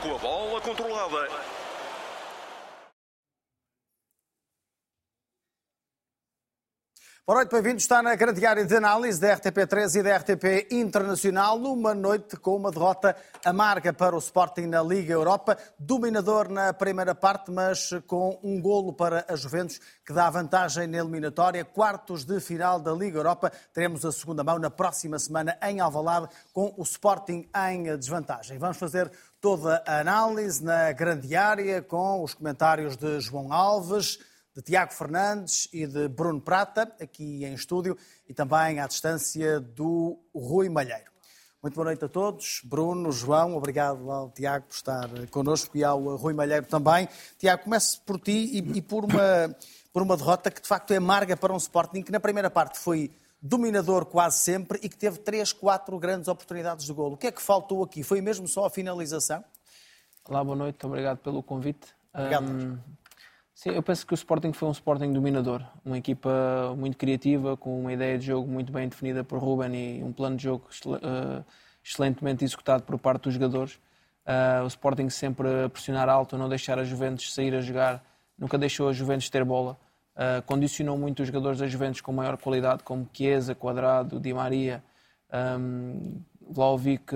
com a bola controlada. Boa noite, bem-vindos. Está na grande área de análise da RTP3 e da RTP Internacional, numa noite com uma derrota amarga para o Sporting na Liga Europa. Dominador na primeira parte, mas com um golo para a Juventus, que dá vantagem na eliminatória. Quartos de final da Liga Europa. Teremos a segunda mão na próxima semana em Alvalade, com o Sporting em desvantagem. Vamos fazer toda a análise na grande área, com os comentários de João Alves, de Tiago Fernandes e de Bruno Prata, aqui em estúdio, e também à distância do Rui Malheiro. Muito boa noite a todos. Bruno, João, obrigado ao Tiago por estar connosco e ao Rui Malheiro também. Tiago, começo por ti e, e por, uma, por uma derrota que de facto é amarga para um Sporting, que na primeira parte foi dominador quase sempre e que teve três, quatro grandes oportunidades de golo. O que é que faltou aqui? Foi mesmo só a finalização? Olá, boa noite, obrigado pelo convite. Obrigado. Um, Sim, eu penso que o Sporting foi um Sporting dominador, uma equipa muito criativa, com uma ideia de jogo muito bem definida por Ruben e um plano de jogo uh, excelentemente executado por parte dos jogadores. Uh, o Sporting sempre a pressionar alto, não deixar a Juventus sair a jogar, nunca deixou a Juventus ter bola. Uh, condicionou muito os jogadores da Juventus com maior qualidade, como Chiesa, Quadrado, Di Maria. Um, Vlaovic,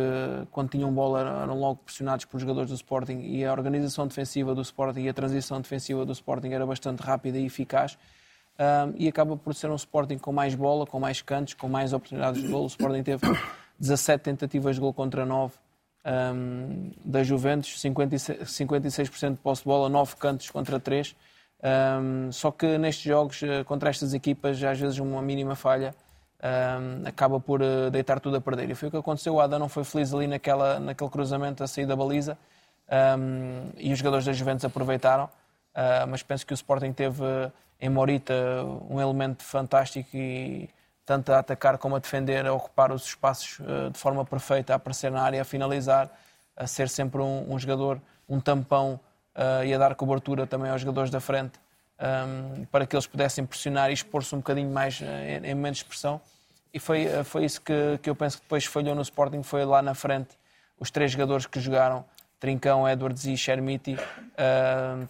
quando tinham bola, eram logo pressionados por jogadores do Sporting e a organização defensiva do Sporting e a transição defensiva do Sporting era bastante rápida e eficaz. Um, e acaba por ser um Sporting com mais bola, com mais cantos, com mais oportunidades de gol. O Sporting teve 17 tentativas de gol contra 9 um, da Juventus, 56%, 56 de posse de bola, 9 cantos contra 3. Um, só que nestes jogos, eh, contra estas equipas, às vezes uma mínima falha um, acaba por uh, deitar tudo a perder. E foi o que aconteceu. O Adam não foi feliz ali naquela, naquele cruzamento a sair da baliza um, e os jogadores da Juventus aproveitaram. Uh, mas penso que o Sporting teve em Morita um elemento fantástico e tanto a atacar como a defender, a ocupar os espaços uh, de forma perfeita, a aparecer na área, a finalizar, a ser sempre um, um jogador, um tampão uh, e a dar cobertura também aos jogadores da frente um, para que eles pudessem pressionar e expor-se um bocadinho mais em, em momentos de pressão. E foi, eh, foi isso que, que eu penso que depois falhou no Sporting, foi lá na frente os três jogadores que jogaram, Trincão, Edwards e Chermiti, uh,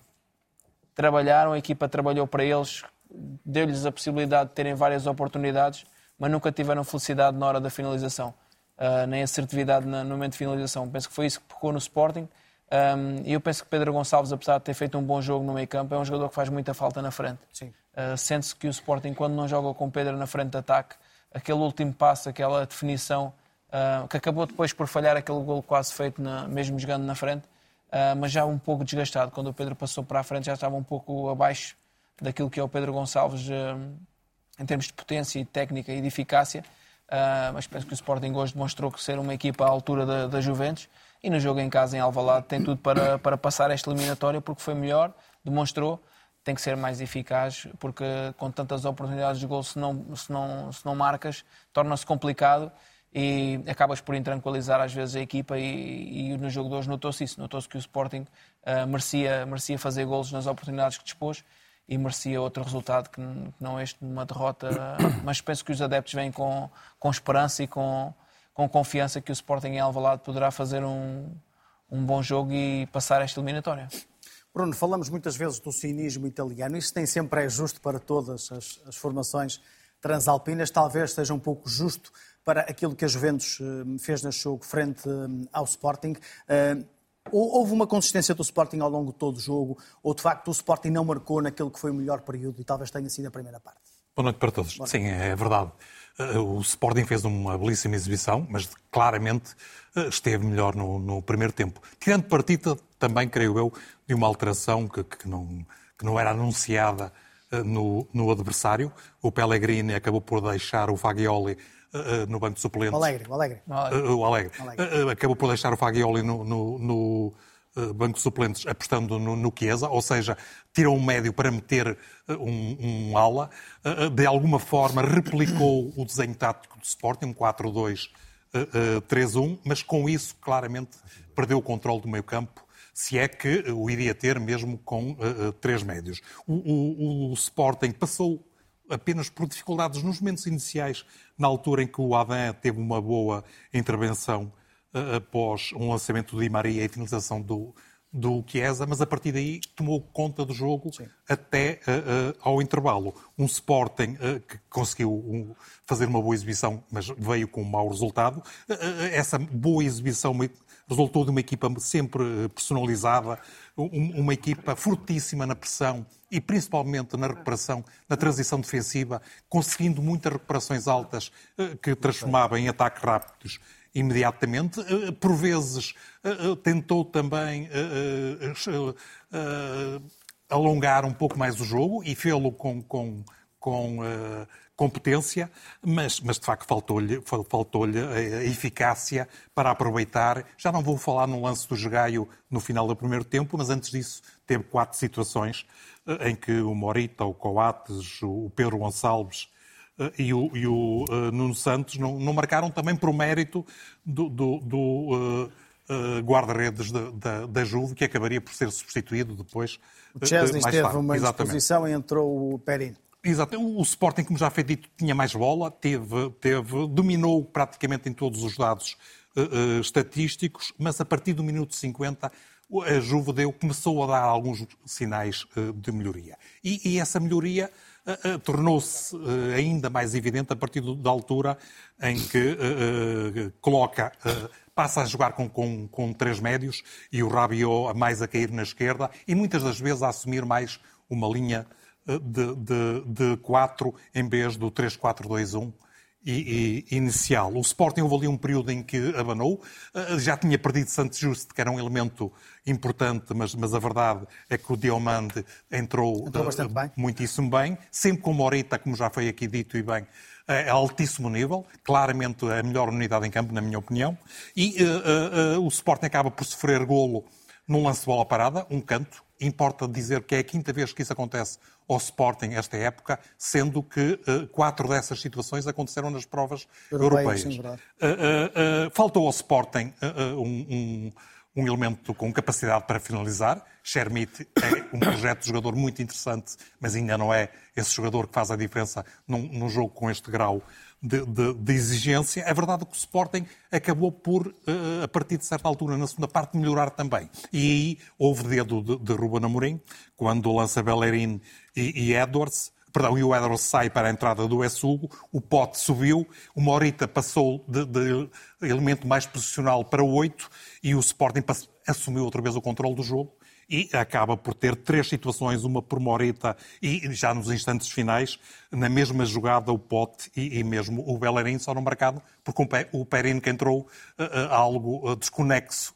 trabalharam, a equipa trabalhou para eles, deu-lhes a possibilidade de terem várias oportunidades, mas nunca tiveram felicidade na hora da finalização, uh, nem assertividade no momento de finalização. Penso que foi isso que pecou no Sporting. E um, eu penso que Pedro Gonçalves, apesar de ter feito um bom jogo no meio campo, é um jogador que faz muita falta na frente. Uh, Sente-se que o Sporting, quando não joga com Pedro na frente de ataque, aquele último passo, aquela definição, uh, que acabou depois por falhar aquele gol quase feito, na, mesmo jogando na frente, uh, mas já um pouco desgastado. Quando o Pedro passou para a frente, já estava um pouco abaixo daquilo que é o Pedro Gonçalves em termos de potência e técnica e de eficácia. mas penso que o Sporting hoje demonstrou que ser uma equipa à altura da, da Juventus e no jogo em casa em Alvalade tem tudo para, para passar esta eliminatória porque foi melhor, demonstrou tem que ser mais eficaz, porque com tantas oportunidades de gol, se não, se não, se não marcas, torna-se complicado e acabas por intranquilizar às vezes a equipa e, e no jogo de hoje notou-se isso, notou-se que o Sporting uh, merecia, merecia fazer golos nas oportunidades que dispôs e merecia outro resultado que não este uma derrota, mas penso que os adeptos vêm com, com esperança e com, com confiança que o Sporting em Alvalade poderá fazer um, um bom jogo e passar esta eliminatória. Bruno, falamos muitas vezes do cinismo italiano. Isso nem sempre é justo para todas as, as formações transalpinas. Talvez seja um pouco justo para aquilo que a Juventus eh, fez neste jogo frente eh, ao Sporting. Eh, houve uma consistência do Sporting ao longo de todo o jogo, ou de facto o Sporting não marcou naquele que foi o melhor período e talvez tenha sido a primeira parte? Boa noite para todos. Sim, é verdade. O Sporting fez uma belíssima exibição, mas claramente esteve melhor no, no primeiro tempo. Tirando partida, também, creio eu, de uma alteração que, que, não, que não era anunciada uh, no, no, adversário. O Pellegrini acabou por deixar o Fagioli no banco de suplentes. O Alegre. O Alegre. O Alegre. Alegre. acabou por deixar o Fagioli no, no, no banco de suplentes apostando no, no Chiesa, ou seja, tirou um médio para meter um, um ala. De alguma forma replicou o desenho tático do Sporting, um 4-2 3-1, mas com isso claramente perdeu o controle do meio campo se é que o iria ter mesmo com três médios. O, o, o, Sporting passou apenas por dificuldades nos momentos iniciais, na altura em que o Adam teve uma boa intervenção após um lançamento do Di Maria e a finalização do, do Chiesa, mas a partir daí tomou conta do jogo Sim. até uh, uh, ao intervalo. Um Sporting uh, que conseguiu um, fazer uma boa exibição, mas veio com um mau resultado. essa boa exibição resultou de uma equipa sempre personalizada, um, uma equipa fortíssima na pressão e principalmente na recuperação, na transição defensiva, conseguindo muitas recuperações altas que transformava em ataques rápidos imediatamente. Eh, por vezes eh, eh, tentou também alongar um pouco mais o jogo e fê-lo com, com, com competência, mas, mas de facto faltou-lhe faltou a eficácia para aproveitar. Já não vou falar no lance do Jogaio no final do primeiro tempo, mas antes disso teve quatro situações em que o Morita, o Coates, o Pedro Gonçalves eh, e o, e o uh, Nuno Santos não, não, marcaram também por mérito do, do, do uh, uh, guarda-redes da, da, da, Juve, que acabaria por ser substituído depois. O Chesney teve tarde. uma exposição e entrou o Perin. Exato. O Sporting, como já foi dito, tinha mais bola, teve, teve, dominou praticamente em todos os dados estatísticos, mas a partir do minuto 50 a Juve deu, começou a dar alguns sinais de melhoria. E, e essa melhoria uh, tornou-se ainda mais evidente a partir da altura em que coloca passa a jogar com, com, com, três médios e o Rabiot mais a cair na esquerda e muitas das vezes a assumir mais uma linha de, de, de quatro em vez do 3-4-2-1 e, e, inicial. O Sporting houve ali um período em que abanou, já tinha perdido Santos Justo, que era um elemento importante, mas, mas a verdade é que o Diomande entrou, entrou bastante bem. muitíssimo bem, sempre com Morita, como já foi aqui dito e bem, a altíssimo nível, claramente a melhor unidade em campo, na minha opinião, e uh, uh, uh, o Sporting acaba por sofrer golo num lance de bola parada, um canto, importa dizer que é a quinta vez que isso acontece ao Sporting esta época, sendo que uh, quatro dessas situações aconteceram nas provas europeias. Sim, uh, uh, faltou ao Sporting um, um, um, elemento com capacidade para finalizar. Shermit é um projeto de jogador muito interessante, mas ainda não é esse jogador que faz a diferença num, num jogo com este grau de, de, de, exigência. É verdade que o Sporting acabou por, uh, a partir de certa altura, na segunda parte, melhorar também. E aí houve dedo de, de Ruben Amorim, quando lança Bellerin e, e Edwards, perdão, e o Edwards sai para a entrada do Essugo, o Pote subiu, o Morita passou de, de elemento mais posicional para o 8 e o Sporting assumiu outra vez o controle do jogo e acaba por ter três situações, uma por Morita e já nos instantes finais, na mesma jogada o Pote e, e mesmo o Bellerin só no marcado, porque o Perin que entrou uh, uh, algo uh, desconexo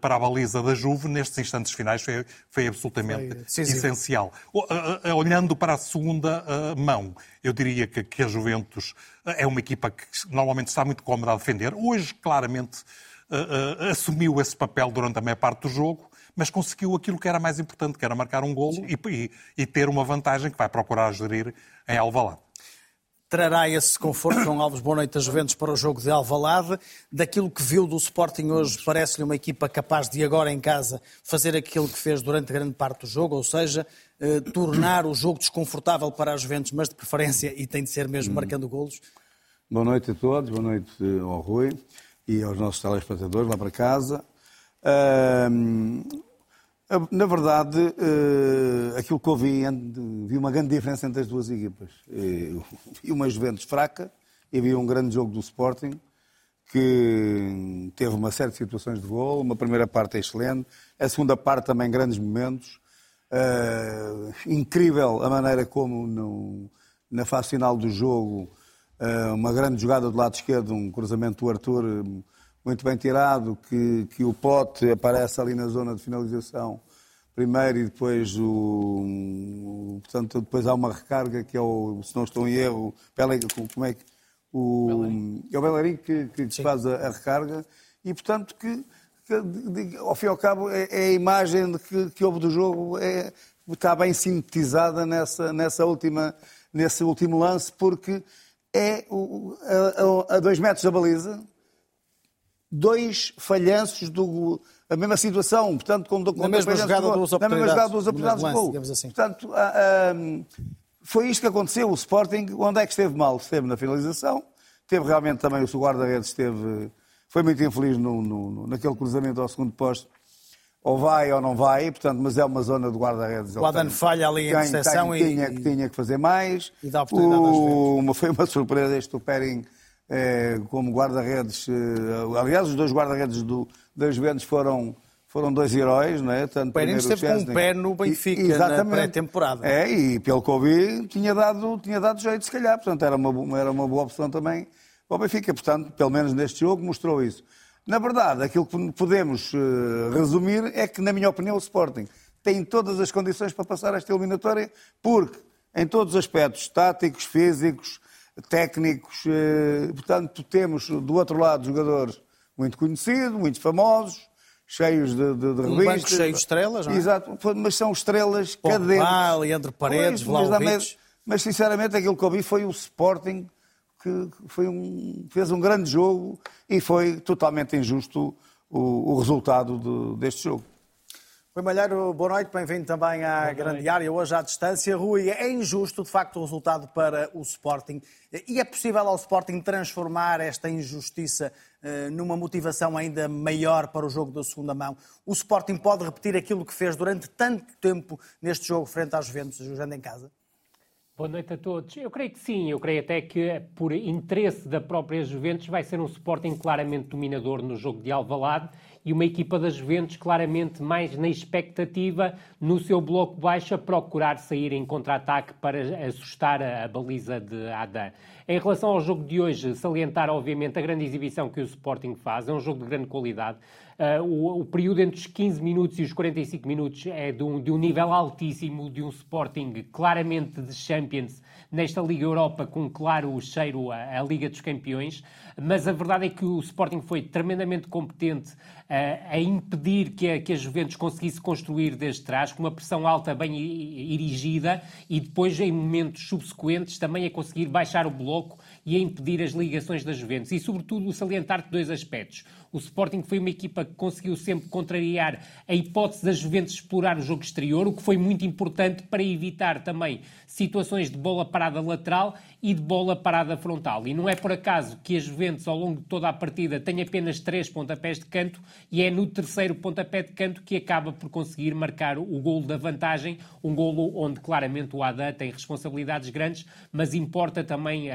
para a baliza da Juve nestes instantes finais foi, foi absolutamente foi, essencial. Uh, olhando para a segunda mão, eu diria que, que, a Juventus é uma equipa que normalmente está muito cómoda a defender. Hoje, claramente, assumiu esse papel durante a maior parte do jogo mas conseguiu aquilo que era mais importante, que era marcar um golo e, e, e, ter uma vantagem que vai procurar gerir em Alvalade. Trará esse conforto, João Alves, boa noite a Juventus para o jogo de Alvalade. Daquilo que viu do Sporting hoje, parece-lhe uma equipa capaz de agora em casa fazer aquilo que fez durante grande parte do jogo, ou seja, eh, tornar o jogo desconfortável para a Juventus, mas de preferência, e tem de ser mesmo, marcando golos. Boa noite a todos, boa noite ao Rui e aos nossos telespectadores lá para casa. Uh, na verdade, uh, aquilo que eu vi, vi uma grande diferença entre as duas equipas. Uh, vi uma Juventus fraca e vi um grande jogo do Sporting, que teve uma série de situações de gol, uma primeira parte excelente, a segunda parte também grandes momentos. Incrível a maneira como na fase final do jogo, uma grande jogada do lado esquerdo, um cruzamento do Arthur muito bem tirado, que, que o pote aparece ali na zona de finalização primeiro e depois o. Portanto, depois há uma recarga que é o, se não estou em erro, como é que. O, é o Bellerin que, que faz a, a, recarga e, portanto, que, que, ao fim e ao cabo é, é a imagem que, que houve do jogo, é, está bem sintetizada nessa, nessa última, nesse último lance, porque é o, a, a dois metros da baliza, dois falhanços do a mesma situação, portanto, como na mesma jogada duas oportunidades, na mesma jogada duas oportunidades de gol. Assim. Portanto, ah, ah, foi isto que aconteceu. O Sporting, onde é que esteve mal? Esteve na finalização, teve realmente também o guarda-redes esteve foi muito infeliz no, no, naquele cruzamento ao segundo posto. Ou vai ou não vai, portanto, mas é uma zona de guarda-redes. O Adano falha ali em interseção e... Tinha, que tinha que fazer mais. E dá oportunidade o, uma, Foi uma surpresa este o Pering eh, como guarda-redes. Eh, aliás, os dois guarda-redes do, das Juventus foram foram dois heróis, não é? Tanto o Pérez esteve com um pé no Benfica e, na pré-temporada. É, e pelo que ouvi, tinha dado, tinha dado jeito, se calhar. Portanto, era uma, era uma boa opção também para o Benfica. Portanto, pelo menos neste jogo, mostrou isso. Na verdade, aquilo que podemos uh, resumir é que, na minha opinião, o Sporting tem todas as condições para passar esta eliminatória, porque, em todos os aspectos, táticos, físicos, técnicos, uh, portanto, temos do outro lado jogadores muito conhecidos, muito famosos, cheios de, de, de um revistas. banco cheio de estrelas, não é? Exato, mas são estrelas Pogba, cadentes. Leandro Paredes, Vlaovic. Mas, sinceramente, aquilo que eu vi foi o Sporting que foi um, fez um grande jogo e foi totalmente injusto o, o resultado de, deste jogo. Rui Malheiro, boa noite, bem-vindo também à grande área, hoje à distância. Rui, é injusto de facto o resultado para o Sporting e é possível ao Sporting transformar esta injustiça uh, numa motivação ainda maior para o jogo da segunda mão? O Sporting pode repetir aquilo que fez durante tanto tempo neste jogo frente às Juventus, jogando em casa? Boa noite a todos. Eu creio que sim, eu creio até que por interesse da própria Juventus vai ser um Sporting claramente dominador no jogo de Alvalade e uma equipa das Juventus claramente mais na expectativa, no seu bloco baixo, a procurar sair em contra-ataque para assustar a, a baliza de Adam. Em relação ao jogo de hoje, salientar obviamente a grande exibição que o Sporting faz, é um jogo de grande qualidade. Uh, o, o, período entre os 15 minutos e os 45 minutos é de um, de um nível altíssimo, de um Sporting claramente de Champions nesta Liga Europa, com claro cheiro à, à Liga dos Campeões. Mas a verdade é que o Sporting foi tremendamente competente a impedir que a, que a Juventus conseguisse construir desde trás, com uma pressão alta bem erigida, e depois, em momentos subsequentes, também a conseguir baixar o bloco e a impedir as ligações da Juventus. E, sobretudo, salientar dois aspectos. O Sporting foi uma equipa que conseguiu sempre contrariar a hipótese da Juventus explorar o jogo exterior, o que foi muito importante para evitar também situações de bola parada lateral e de bola parada frontal. E não é por acaso que a Juventus, ao longo de toda a partida, tem apenas três pontapés de canto e é no terceiro pontapé de canto que acaba por conseguir marcar o golo da vantagem, um golo onde claramente o Adam tem responsabilidades grandes, mas importa também uh,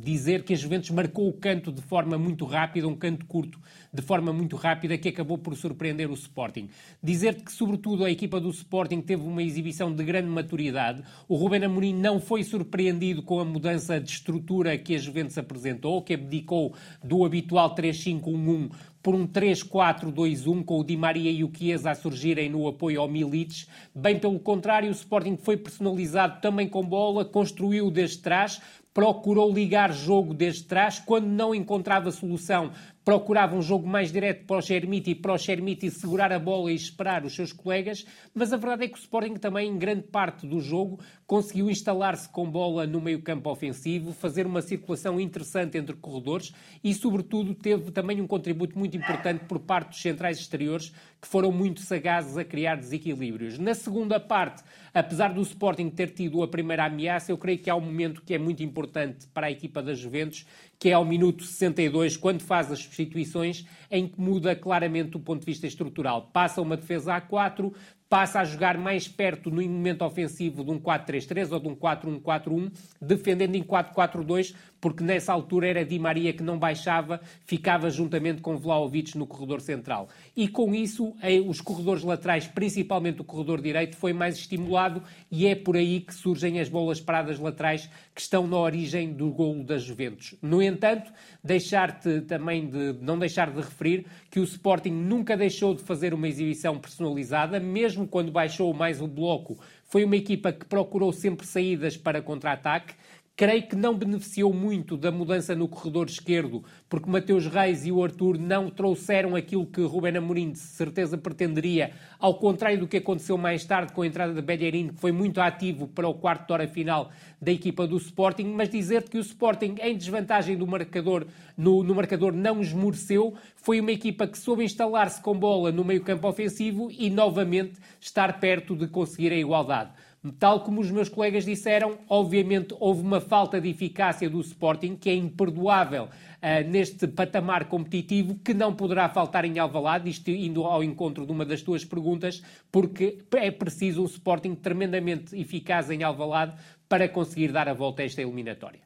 dizer que a Juventus marcou o canto de forma muito rápida, um canto curto de forma muito rápida que acabou por surpreender o Sporting. Dizer-te que, sobretudo, a equipa do Sporting teve uma exibição de grande maturidade. O Ruben Amorim não foi surpreendido com a mudança de estrutura que a Juventus apresentou, que abdicou do habitual 3-5-1-1 por um 3-4-2-1 com o Di Maria e o Chiesa a surgirem no apoio ao Milic. Bem pelo contrário, o Sporting foi personalizado também com bola, construiu desde trás, procurou ligar jogo desde trás, quando não encontrava solução, procurava um jogo mais direto para o Germiti e para o Germiti segurar a bola e esperar os seus colegas, mas a verdade é que o Sporting também, em grande parte do jogo, conseguiu instalar-se com bola no meio campo ofensivo, fazer uma circulação interessante entre corredores e, sobretudo, teve também um contributo muito importante por parte dos centrais exteriores, que foram muito sagazes a criar desequilíbrios. Na segunda parte, apesar do Sporting ter tido a primeira ameaça, eu creio que há um momento que é muito importante para a equipa das Juventus, que é ao minuto 62, quando faz as substituições, em que muda claramente do ponto de vista estrutural. Passa uma defesa a 4, passa a jogar mais perto no momento ofensivo de um 4-3-3 ou de um 4-1-4-1, defendendo em 4-4-2, porque nessa altura era Di Maria que não baixava, ficava juntamente com Vlaovic no corredor central. E com isso, os corredores laterais, principalmente o corredor direito, foi mais estimulado e é por aí que surgem as bolas paradas laterais que estão na origem do golo das Juventus. No entanto, deixar-te também de não deixar de referir que o Sporting nunca deixou de fazer uma exibição personalizada, mesmo quando baixou mais o bloco. Foi uma equipa que procurou sempre saídas para contra-ataque, Creio que não beneficiou muito da mudança no corredor esquerdo, porque Mateus Reis e o Arthur não trouxeram aquilo que Ruben Amorim de certeza pretenderia, ao contrário do que aconteceu mais tarde com a entrada de Bellerin, que foi muito ativo para o quarto de hora final da equipa do Sporting, mas dizer que o Sporting, em desvantagem do marcador, no, no marcador não esmoreceu, foi uma equipa que soube instalar-se com bola no meio campo ofensivo e novamente estar perto de conseguir a igualdade. Tal como os meus colegas disseram, obviamente houve uma falta de eficácia do Sporting que é imperdoável uh, neste patamar competitivo que não poderá faltar em Alvalade, isto indo ao encontro de uma das tuas perguntas, porque é preciso um Sporting tremendamente eficaz em Alvalade para conseguir dar a volta a esta eliminatória.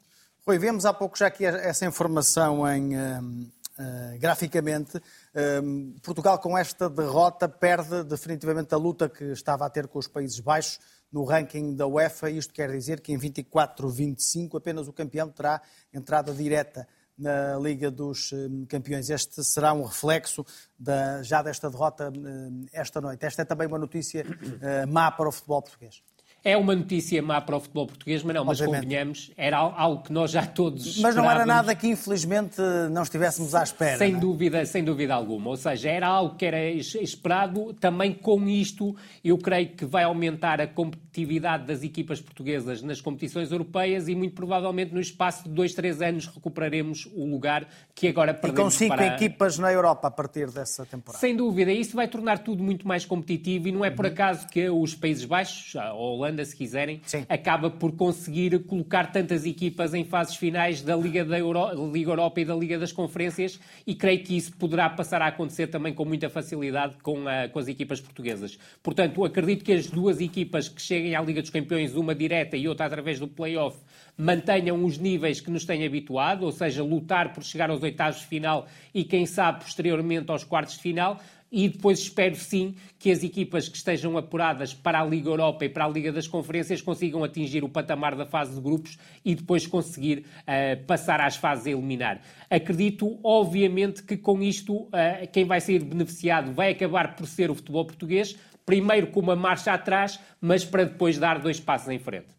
Rui, vemos há pouco já aqui essa informação em, uh, uh, graficamente. Uh, Portugal, com esta derrota, perde definitivamente a luta que estava a ter com os Países Baixos no ranking da UEFA. Isto quer dizer que em 24-25 apenas o campeão terá entrada direta na Liga dos Campeões. Este será um reflexo da, já desta derrota esta noite. Esta é também uma notícia má para o futebol português. É uma notícia má para o futebol português, mas não, mas Obviamente. convenhamos, era algo que nós já todos Mas não era nada que infelizmente não estivéssemos à espera. Sem é? dúvida, sem dúvida alguma. Ou seja, era algo que era esperado. Também com isto, eu creio que vai aumentar a competitividade das equipas portuguesas nas competições europeias e muito provavelmente no espaço de dois, três anos recuperaremos o lugar que agora perdemos. E com cinco para... equipas na Europa a partir dessa temporada. Sem dúvida, isso vai tornar tudo muito mais competitivo e não é por acaso que os Países Baixos, a Holanda, Holanda, se quiserem, Sim. acaba por conseguir colocar tantas equipas em fases finais da Liga, da Euro... Liga Europa e da Liga das Conferências e creio que isso poderá passar a acontecer também com muita facilidade com, a... com as equipas portuguesas. Portanto, acredito que as duas equipas que cheguem à Liga dos Campeões, uma direta e outra através do play-off, mantenham os níveis que nos têm habituado, ou seja, lutar por chegar aos oitavos de final e, quem sabe, posteriormente aos quartos de final, e depois espero sim que as equipas que estejam apuradas para a Liga Europa e para a Liga das Conferências consigam atingir o patamar da fase de grupos e depois conseguir uh, passar às fases a eliminar. Acredito, obviamente, que com isto uh, quem vai ser beneficiado vai acabar por ser o futebol português, primeiro com uma marcha atrás, mas para depois dar dois passos em frente.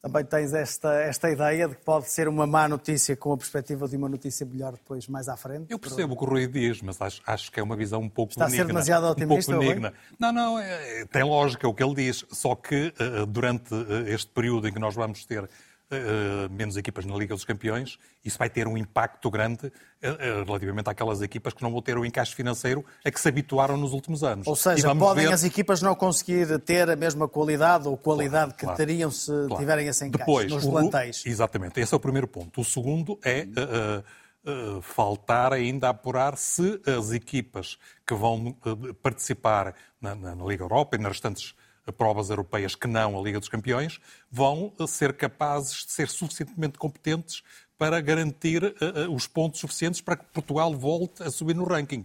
Também tens esta, esta ideia de que pode ser uma má notícia com a perspectiva de uma notícia melhor depois, mais à frente? Eu percebo o que o Rui diz, mas acho, acho que é uma visão um pouco Está benigna. Está a ser demasiado otimista, um pouco Não, não, é, tem lógica o que ele diz, só que uh, durante uh, este período em que nós vamos ter menos equipas na Liga dos Campeões, isso vai ter um impacto grande uh, uh, relativamente àquelas equipas que não vão ter o encaixe financeiro a que se habituaram nos últimos anos. Ou seja, podem ver... as equipas não conseguir ter a mesma qualidade ou qualidade claro, que claro, teriam se claro. tiverem esse encaixe Depois, nos plantéis. Exatamente, esse é o primeiro ponto. O segundo é faltar ainda a apurar se as equipas que vão participar na, na, na Liga Europa e nas restantes provas europeias que não a Liga dos Campeões, vão ser capazes de ser suficientemente competentes para garantir uh, uh, os pontos suficientes para que Portugal volte a subir no ranking.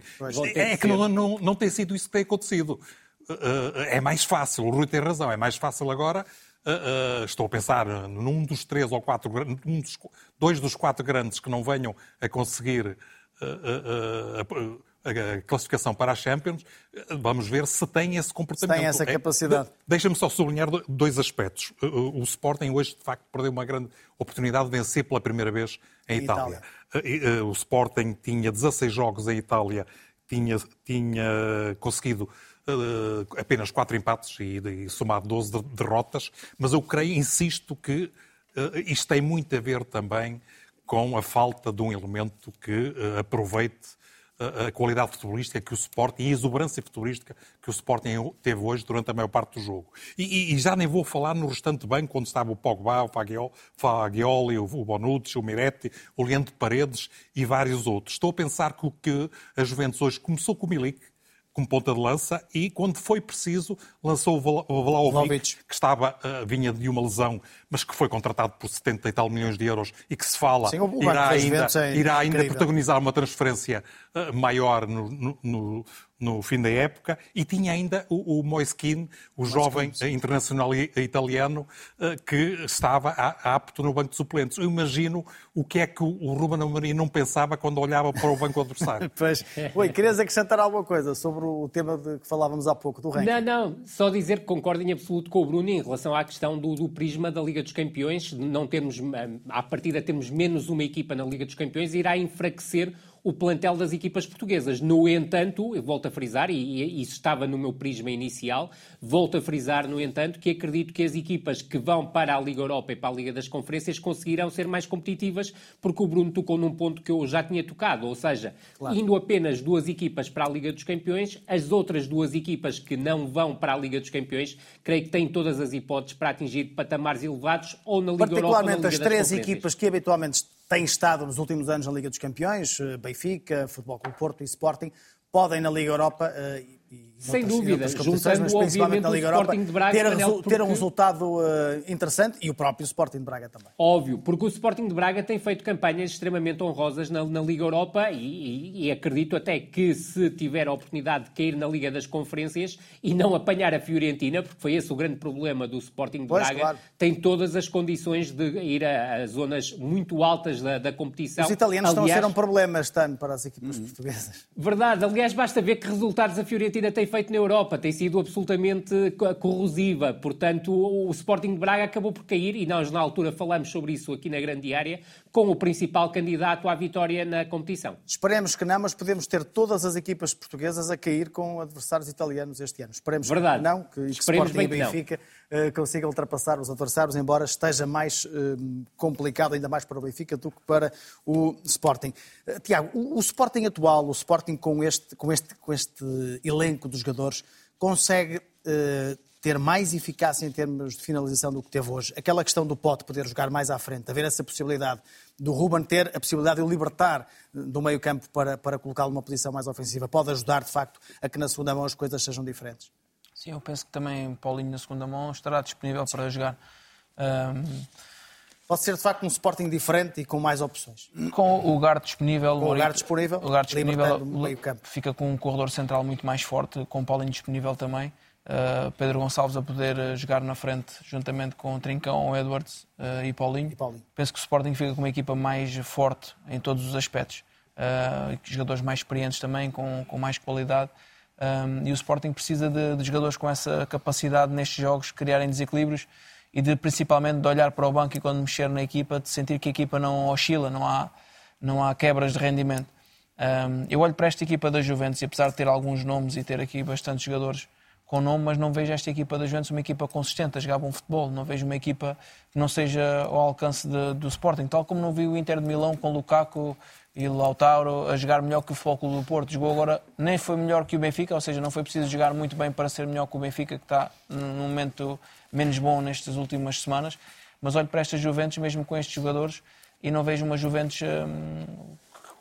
É, é que não, não, não tem sido isso que tem acontecido. Uh, é mais fácil, o Rui tem razão, é mais fácil agora. estou a pensar num dos três ou quatro, num dos, dois dos quatro grandes que não venham a conseguir a classificação para a Champions, vamos ver se tem esse comportamento. Se tem essa é, capacidade. Deixa-me só sublinhar dois aspectos. O Sporting hoje, de facto, perdeu uma grande oportunidade de vencer pela primeira vez em, Itália. Itália. O Sporting tinha 16 jogos em Itália, tinha, tinha conseguido uh, apenas 4 empates e, e somado 12 derrotas, mas eu creio, insisto, que uh, isto tem muito a ver também com a falta de um elemento que uh, aproveite a qualidade futebolística que o Sporting e a exuberância futebolística que o Sporting teve hoje durante a maior parte do jogo. E, e já nem vou falar no restante banco, onde estava o Pogba, o Fagioli, o Bonucci, o Miretti, o Leandro Paredes e vários outros. Estou a pensar que o que a Juventus hoje começou com o Milik, como ponta de lança e, quando foi preciso, lançou o Vlaovic, que estava, uh, vinha de uma lesão, mas que foi contratado por 70 e tal milhões de euros e que se fala Sim, irá ainda, é irá ainda protagonizar uma transferência uh, maior no, no, no fim da época, e tinha ainda o, o Moiskin, o jovem internacional italiano, eh, que estava apto no banco de suplentes. Eu imagino o que é que o Ruben Amorim não pensava quando olhava para o banco adversário. pois. Oi, querias acrescentar alguma coisa sobre o tema de que falávamos há pouco, do ranking? Não, não, só dizer que concordo em absoluto com o Bruno em relação à questão do, do prisma da Liga dos Campeões, não termos, eh, à partida, termos menos uma equipa na Liga dos Campeões, irá enfraquecer o plantel das equipas portuguesas. No entanto, eu volto a frisar, e isso estava no meu prisma inicial, volto a frisar, no entanto, que acredito que as equipas que vão para a Liga Europa e para a Liga das Conferências conseguirão ser mais competitivas, porque o Bruno tocou num ponto que eu já tinha tocado, ou seja, claro. indo apenas duas equipas para a Liga dos Campeões, as outras duas equipas que não vão para a Liga dos Campeões, creio que têm todas as hipóteses para atingir patamares elevados ou na Liga Europa ou na Liga as três equipas que habitualmente têm estado nos últimos anos na Liga dos Campeões, eh, Benfica, Futebol Clube Porto e Sporting, podem na Liga Europa uh, sem dúvida, juntando principalmente na Liga Europa, de Braga, ter, Manel, porque... ter um resultado uh, interessante e o próprio Sporting de Braga também. Óbvio, porque o Sporting de Braga tem feito campanhas extremamente honrosas na, na Liga Europa e, e, e, acredito até que se tiver a oportunidade de cair na Liga das Conferências e não apanhar a Fiorentina, porque foi esse o grande problema do Sporting de pois, Braga, claro. tem todas as condições de ir a, a zonas muito altas da, da competição. Os italianos aliás, estão a ser um problema este ano para as equipas hum. portuguesas. Verdade, aliás, basta ver que resultados a Fiorentina tem feito na Europa, tem sido absolutamente corrosiva. Portanto, o Sporting de Braga acabou por cair, e nós na altura falamos sobre isso aqui na grande área, com o principal candidato à vitória na competição. Esperemos que não, mas podemos ter todas as equipas portuguesas a cair com adversários italianos este ano. Esperemos Verdade. que não, que, que Esperemos Sporting bem e Benfica uh, consigam ultrapassar os adversários, embora esteja mais uh, complicado, ainda mais para o Benfica do que para o Sporting. Uh, Tiago, o, o Sporting atual, o Sporting com este, com este, com este elenco dos jogadores, consegue ter mais eficácia em termos de finalização do que teve hoje. Aquela questão do Pote poder jogar mais à frente, haver essa possibilidade do Ruben ter a possibilidade de o libertar do meio campo para, para colocá-lo numa posição mais ofensiva, pode ajudar, de facto, a que na segunda mão as coisas sejam diferentes. Sim, eu penso que também Paulinho na segunda mão estará disponível Sim. para jogar. Um... Pode ser de facto um Sporting diferente e com mais opções. Com o lugar disponível, com o lugar disponível, o lugar disponível meio campo. fica com um corredor central muito mais forte, com o Paulinho disponível também. Uh, Pedro Gonçalves a poder uh, jogar na frente juntamente com o Trincão, Edwards uh, e, Paulinho. e, Paulinho. Penso que o Sporting fica com uma equipa mais forte em todos os aspectos. Uh, jogadores mais experientes também, com, com mais qualidade. Um, e o Sporting precisa de, de, jogadores com essa capacidade nestes jogos, criarem desequilíbrios e de principalmente de olhar para o banco e quando mexer na equipa, de sentir que a equipa não oscila, não há, não há quebras de rendimento. Um, eu olho para esta equipa da Juventus e apesar de ter alguns nomes e ter aqui bastantes jogadores com nome, mas não vejo esta equipa da Juventus uma equipa consistente a jogar bom futebol. Não vejo uma equipa que não seja ao alcance de, do Sporting, tal como não vi o Inter de Milão com Lukaku e Lautaro a jogar melhor que o Clube do Porto. Jogou agora, nem foi melhor que o Benfica, ou seja, não foi preciso jogar muito bem para ser melhor que o Benfica, que está num momento menos bom nestas últimas semanas, mas olho para estas Juventus, mesmo com estes jogadores, e não vejo uma Juventus hum,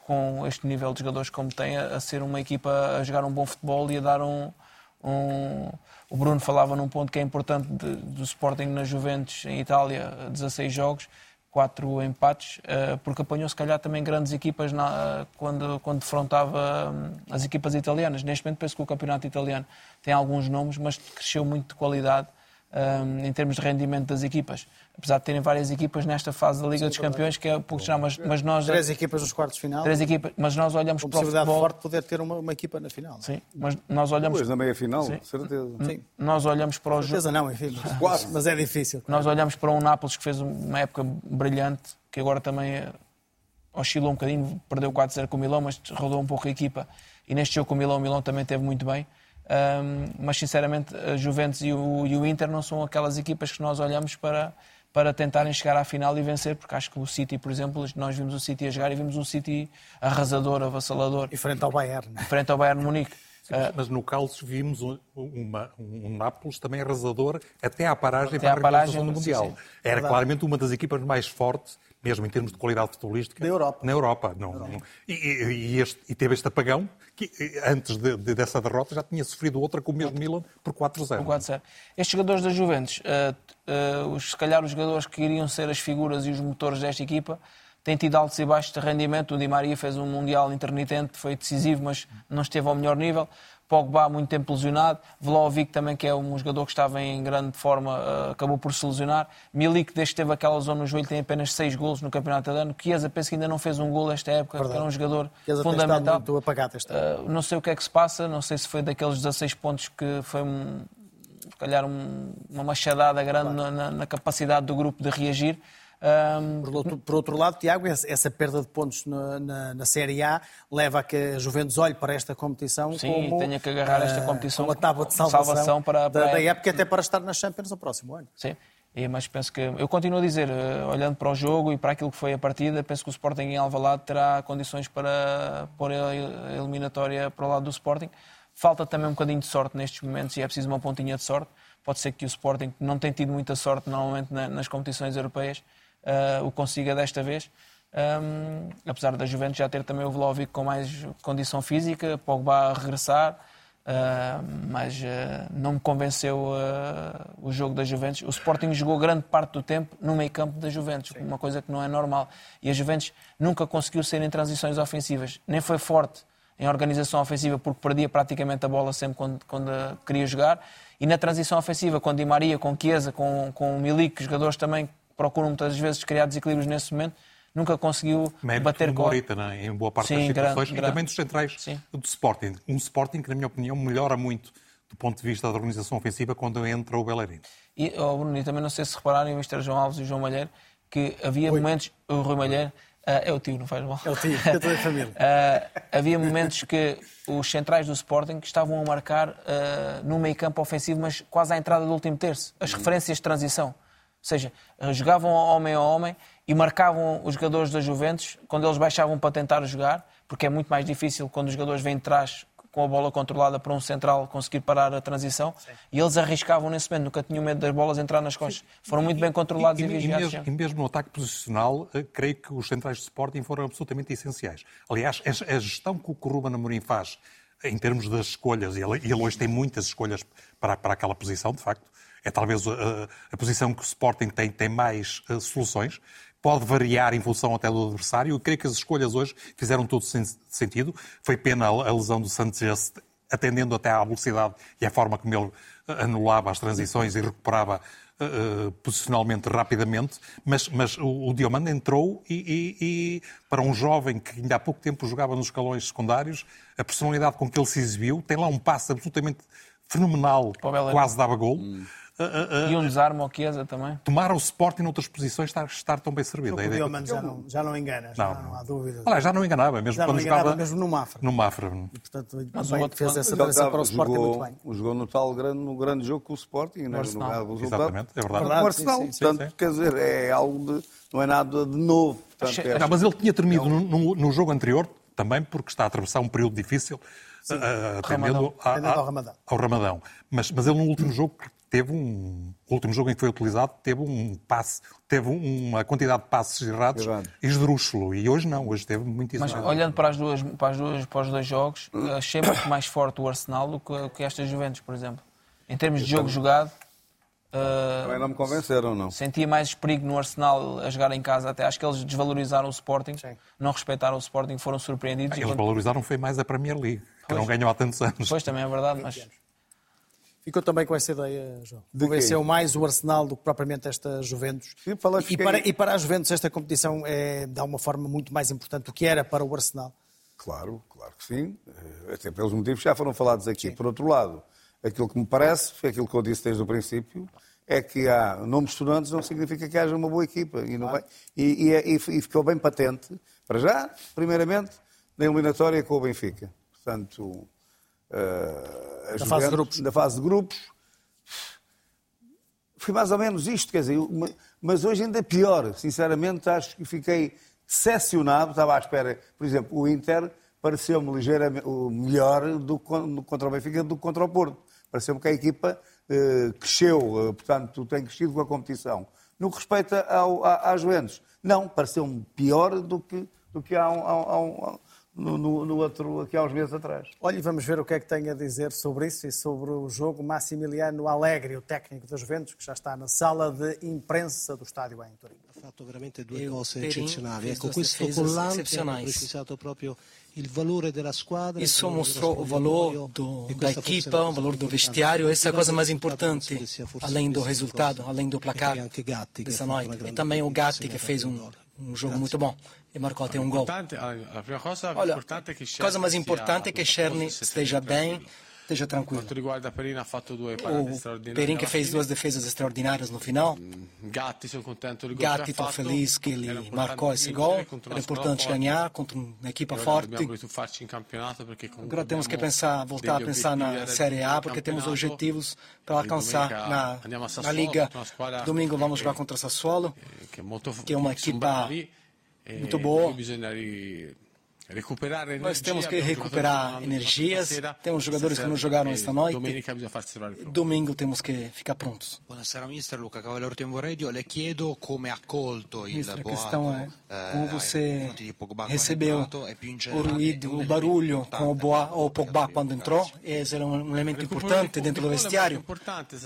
com este nível de jogadores como tem, a, a, ser uma equipa a jogar um bom futebol e a dar um, um... O Bruno falava num ponto que é importante de, do Sporting na Juventus, em Itália, 16 jogos, quatro empates, eh, porque apanhou se calhar também grandes equipas na, quando, quando defrontava hum, as equipas italianas. Neste momento penso que o campeonato italiano tem alguns nomes, mas cresceu muito de qualidade um, em termos de rendimento das equipas. Apesar de terem várias equipas nesta fase da Liga Sim, dos Campeões, que é pouco já, mas, mas nós... Três equipas nos quartos de final. Três equipas, mas nós olhamos para o futebol... forte poder ter uma, uma equipa na final. Sim, mas nós olhamos... Depois na meia-final, certeza. Sim. Nós olhamos para o... Certeza não, enfim, mas, mas é difícil. Nós olhamos para um Nápoles que fez uma época brilhante, que agora também eh, oscilou um bocadinho, perdeu 4-0 com o Milão, mas rodou um pouco a equipa. E neste jogo com o Milão, o Milão também teve muito bem. Um, mas sinceramente a Juventus e o, e o, Inter não são aquelas equipas que nós olhamos para, para tentarem chegar à final e vencer, porque acho que o City, por exemplo, nós vimos o City a jogar e vimos um City arrasador, avassalador. E frente ao Bayern. E frente ao Bayern Munique. Sim, mas, no Calcio vimos um, uma, um Nápoles também arrasador até à paragem até para a paragem do Mundial. Sim, sim. Era Verdade. claramente uma das equipas mais fortes mesmo em termos de qualidade futebolística, da Europa. na Europa. Não, não. E, e, este, e, teve este apagão, que antes de, de, dessa derrota já tinha sofrido outra com o mesmo Milan por 4-0. Por 4-0. Estes jogadores da Juventus, uh, uh, se calhar os jogadores que iriam ser as figuras e os motores desta equipa, têm tido altos e baixos de rendimento. O Di Maria fez um Mundial intermitente, foi decisivo, mas não esteve ao melhor nível. Pogba, muito tempo lesionado. Vlaovic também, que é um jogador que estava em grande forma, uh, acabou por se lesionar. Milik, desde que teve aquela zona no joelho, tem apenas 6 golos no Campeonato italiano. Chiesa, penso que ainda não fez um gol esta época, Verdade. era um jogador Chiesa fundamental. Muito apagado esta uh, não sei o que é que se passa, não sei se foi daqueles 16 pontos que foi um, se calhar um, uma machadada grande claro. na, na, capacidade do grupo de reagir. Um... Por, outro lado, Tiago, essa perda de pontos na, na, na, Série A leva a que a Juventus olhe para esta competição Sim, como... tenha que agarrar esta ah, competição uma tábua de salvação, salvação para, para... Da, da época até para estar nas Champions no próximo ano. Sim. E, mas penso que, eu continuo a dizer, eh, olhando para o jogo e para aquilo que foi a partida, penso que o Sporting em Alvalade terá condições para pôr a eliminatória para o lado do Sporting. Falta também um bocadinho de sorte nestes momentos e é preciso uma pontinha de sorte. Pode ser que o Sporting, que não tem tido muita sorte normalmente nas competições europeias, uh, o consiga desta vez. Um, apesar da Juventus já ter também o Vlaovic com mais condição física, Pogba a regressar, Uh, mas uh, não me convenceu uh, o jogo da Juventus. O Sporting jogou grande parte do tempo no meio campo da Juventus, Sim. uma coisa que não é normal. E a Juventus nunca conseguiu ser em transições ofensivas, nem foi forte em organização ofensiva porque perdia praticamente a bola sempre quando, quando queria jogar. E na transição ofensiva, com Di Maria, com Chiesa, com, com Milik, jogadores também procuram muitas vezes criar desequilíbrios nesse momento, nunca conseguiu Mérito bater com... Morita, não é? em boa parte Sim, das situações, grande, e também dos centrais Sim. do Sporting. Um Sporting que, na minha opinião, melhora muito do ponto de vista da organização ofensiva quando entra o Bellerin. E, oh, Bruno, e também não sei se repararem, o Mr. João Alves e o João Malheiro, que havia Oi. momentos... O Rui Malheiro... Uh, é o tio, não faz mal. É o tio, é toda a família. Uh, havia momentos que os centrais do Sporting estavam a marcar uh, no meio campo ofensivo, mas quase à entrada do último terço. As referências de transição. Ou seja, jogavam homem a homem e marcavam os jogadores da Juventus quando eles baixavam para tentar jogar, porque é muito mais difícil quando os jogadores vêm de trás com a bola controlada para um central conseguir parar a transição Sim. e eles arriscavam nesse momento, nunca tinham medo das bolas entrar nas costas. Foram muito bem controlados e, e, e vigiados. E mesmo, e mesmo no ataque posicional, eh, creio que os centrais de Sporting foram absolutamente essenciais. Aliás, a gestão que o Ruben Amorim faz em termos das escolhas, e ele, ele hoje tem muitas escolhas para, para aquela posição, de facto, é talvez a, eh, a, posição que o Sporting tem, tem mais uh, soluções pode variar em função até do adversário. Eu creio que as escolhas hoje fizeram todo sentido. Foi pena a lesão do Sanchez, atendendo até à velocidade e à forma como ele eh, anulava as transições e recuperava uh, posicionalmente rapidamente, mas, mas o, o Diomande entrou e, e, e, para um jovem que ainda há pouco tempo jogava nos escalões secundários, a personalidade com que ele se exibiu, tem lá um passo absolutamente fenomenal, quase dava gol. Hum. Uh, uh, e um desarme ao Chiesa também. Tomar o Sporting noutras posições estar, estar tão bem servido. O Diomande já não, já não engana, já não, não há dúvida. Olha, já não enganava, mesmo já quando enganava, jogava... mesmo no Mafra. No Mafra. E, portanto, Mas o outro fez essa transição para o Sporting jogou, muito bem. Jogou no tal grande, no grande jogo com o Sporting, no, Arsenal. no Exatamente, é verdade. verdade Arsenal, sim, sim, portanto, sim, quer dizer, é algo de, não é nada de novo. Portanto, é... não, mas ele tinha terminado é um... no, no jogo anterior, também porque está a atravessar um período difícil, Sim, uh, atendendo ao Ramadão. Ao Ramadão. Mas, mas ele no último jogo teve um. O último jogo em que foi utilizado teve um passe, teve uma quantidade de passes errados esdrúxulo. E hoje não, hoje teve muito Mas olhando para, as duas, para, as duas, para os dois jogos, achei muito mais forte o Arsenal do que, que esta Juventus, por exemplo. Em termos de jogo jogado. Uh, Também não me convenceram, não. Sentia mais perigo no Arsenal a jogar em casa. Até acho que eles desvalorizaram o Sporting, Sim. não respeitaram o Sporting, foram surpreendidos. Eles valorizaram foi mais a Premier League, que pois, não ganham há tantos anos. Pois, também é verdade, mas Ficou também com essa ideia, João. Convenceu mais o Arsenal do que propriamente esta Juventus. Fiquei... e, para, e para a Juventus esta competição é, de alguma forma, muito mais importante do que era para o Arsenal. Claro, claro que sim. Eh, até pelos motivos que já foram falados aqui. Sim. Por outro lado, aquilo que me parece, foi aquilo que eu disse desde o princípio, é que há nomes estudantes não significa que haja uma boa equipa. E, não vai... e, e, é, e, ficou bem patente, para já, primeiramente, na eliminatória com o Benfica. Portanto, da fase de grupos. Da fase de grupos. Foi mais ou menos isto, quer dizer, mas hoje ainda é pior. Sinceramente, acho que fiquei decepcionado. Estava à espera, por exemplo, o Inter pareceu-me ligeiramente melhor do, contra o Benfica do que contra o Porto. Pareceu-me que a equipa uh, cresceu, uh, portanto, tem crescido com a competição. No que respeita ao, às Juventus, não, pareceu-me pior do que, do que há, um, há, um, no, no, no, outro aqui há uns meses atrás. Olha, vamos ver o que é que tem a dizer sobre isso e sobre o jogo. Massimiliano Alegre, o técnico dos Juventus, que já está na sala de imprensa do estádio em Turim. Ha fatto veramente due cose eccezionali. Ecco, questo collante ha precisato proprio il valore della squadra. Isso mostrou o valor do, da equipa, o valor do vestiário, essa é a coisa mais importante, além do resultado, além do placar dessa noite. E também o Gatti, que fez um, um jogo muito bom e marcou até um gol. Olha, a coisa mais importante é que Cherny esteja bem, esteja tranquilo. O Perin que fez duas defesas extraordinárias no final. Do Gatti, estou feliz que ele marcou esse gol. Era importante ganhar contra uma equipa forte. Agora temos que pensar, voltar a pensar na Série A, porque temos objetivos para alcançar na, na Liga. Domingo vamos jogar contra Sassuolo, que é uma equipa muito boa. Nós temos que recuperar energias. Temos jogadores que não jogaram esta noite. Domingo temos que ficar prontos. Buonasera, mister Luca Cavaliere Tempo Radio. Le chiedo come ha accolto il a questão é como você recebeu o ruído, o barulho com o, Boa, o Pogba quando entrou. Esse era um elemento importante dentro do vestiário.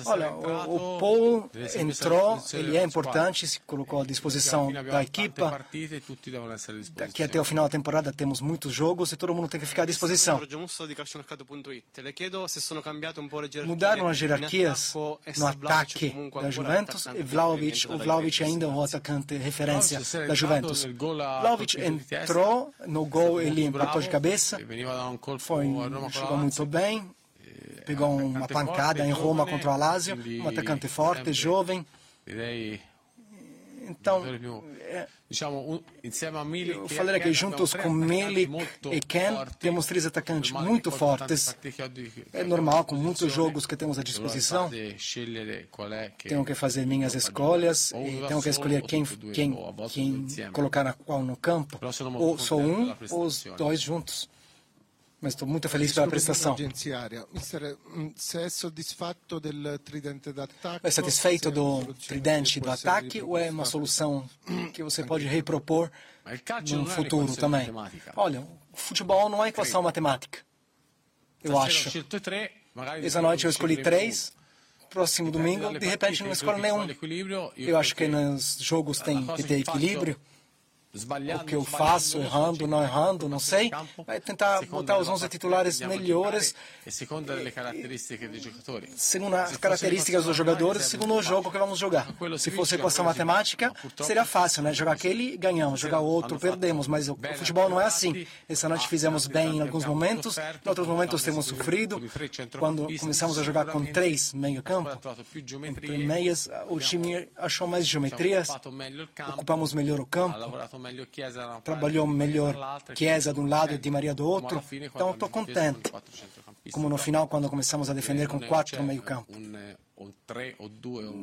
Olha, o, o Paul entrou, ele é importante, se colocou à disposição da equipa. Daqui até o final da temporada temos temos muitos jogos e todo mundo tem que ficar à disposição. Mudaram as hierarquias no ataque da Juventus e Vlaovic, o Vlaovic ainda é um atacante referência da Juventus. Vlaovic entrou no gol, ele empatou de cabeça, foi, jogou muito bem, pegou uma pancada em Roma contra o Lazio, um atacante forte, jovem. Então, é, eu falei que juntos com Milik e Ken temos três atacantes muito fortes. É normal, com muitos jogos que temos à disposição. Tenho que fazer minhas escolhas e tenho que escolher quem, quem, quem colocar a qual no campo. Ou só um ou os dois juntos mas estou muito feliz pela prestação. É? É satisfeito do tridente do ataque ou é uma solução que você pode repropor no futuro também? Olha, o futebol não é equação matemática, eu acho. Essa noite eu escolhi três, próximo domingo, de repente não escolho nenhum. Eu acho que nos jogos tem que ter equilíbrio o que eu faço, errando, não errando, não sei. Vai tentar botar os 11 titulares melhores. Segundo as características dos jogadores, segundo o jogo que vamos jogar. Se fosse equação matemática, seria fácil, né? Jogar aquele, ganhamos. Jogar outro, perdemos. Mas o futebol não é assim. Essa noite fizemos bem em alguns momentos, em outros momentos temos sofrido. Quando começamos a jogar com três meio campo, entre meias, o time achou mais geometrias, ocupamos melhor o campo trabalhou melhor Chiesa de um lado e Di Maria do outro. Então estou contente. Como no final, quando começamos a defender com quatro no meio campo.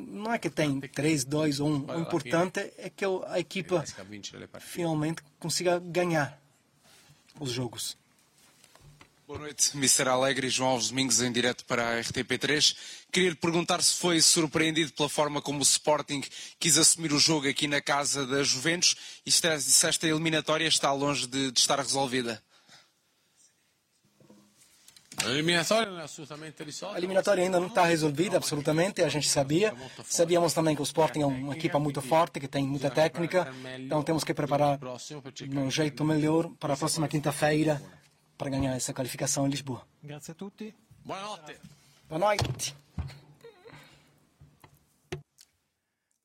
Não é que tem três, dois ou um. O importante é que a equipa finalmente consiga ganhar os jogos. Boa noite, Mr. Alegre e João Alves Domingos em direto para a RTP3. Queria lhe perguntar se foi surpreendido pela forma como o Sporting quis assumir o jogo aqui na casa da Juventus e se esta eliminatória está longe de, de estar resolvida. A eliminatória ainda não está resolvida, absolutamente, a gente sabia. Sabíamos também que o Sporting é uma equipa muito forte, que tem muita técnica, então temos que preparar de um jeito melhor para a próxima quinta-feira para ganhar essa qualificação em Lisboa. Grazie a tutti. Boa noite. Boa noite.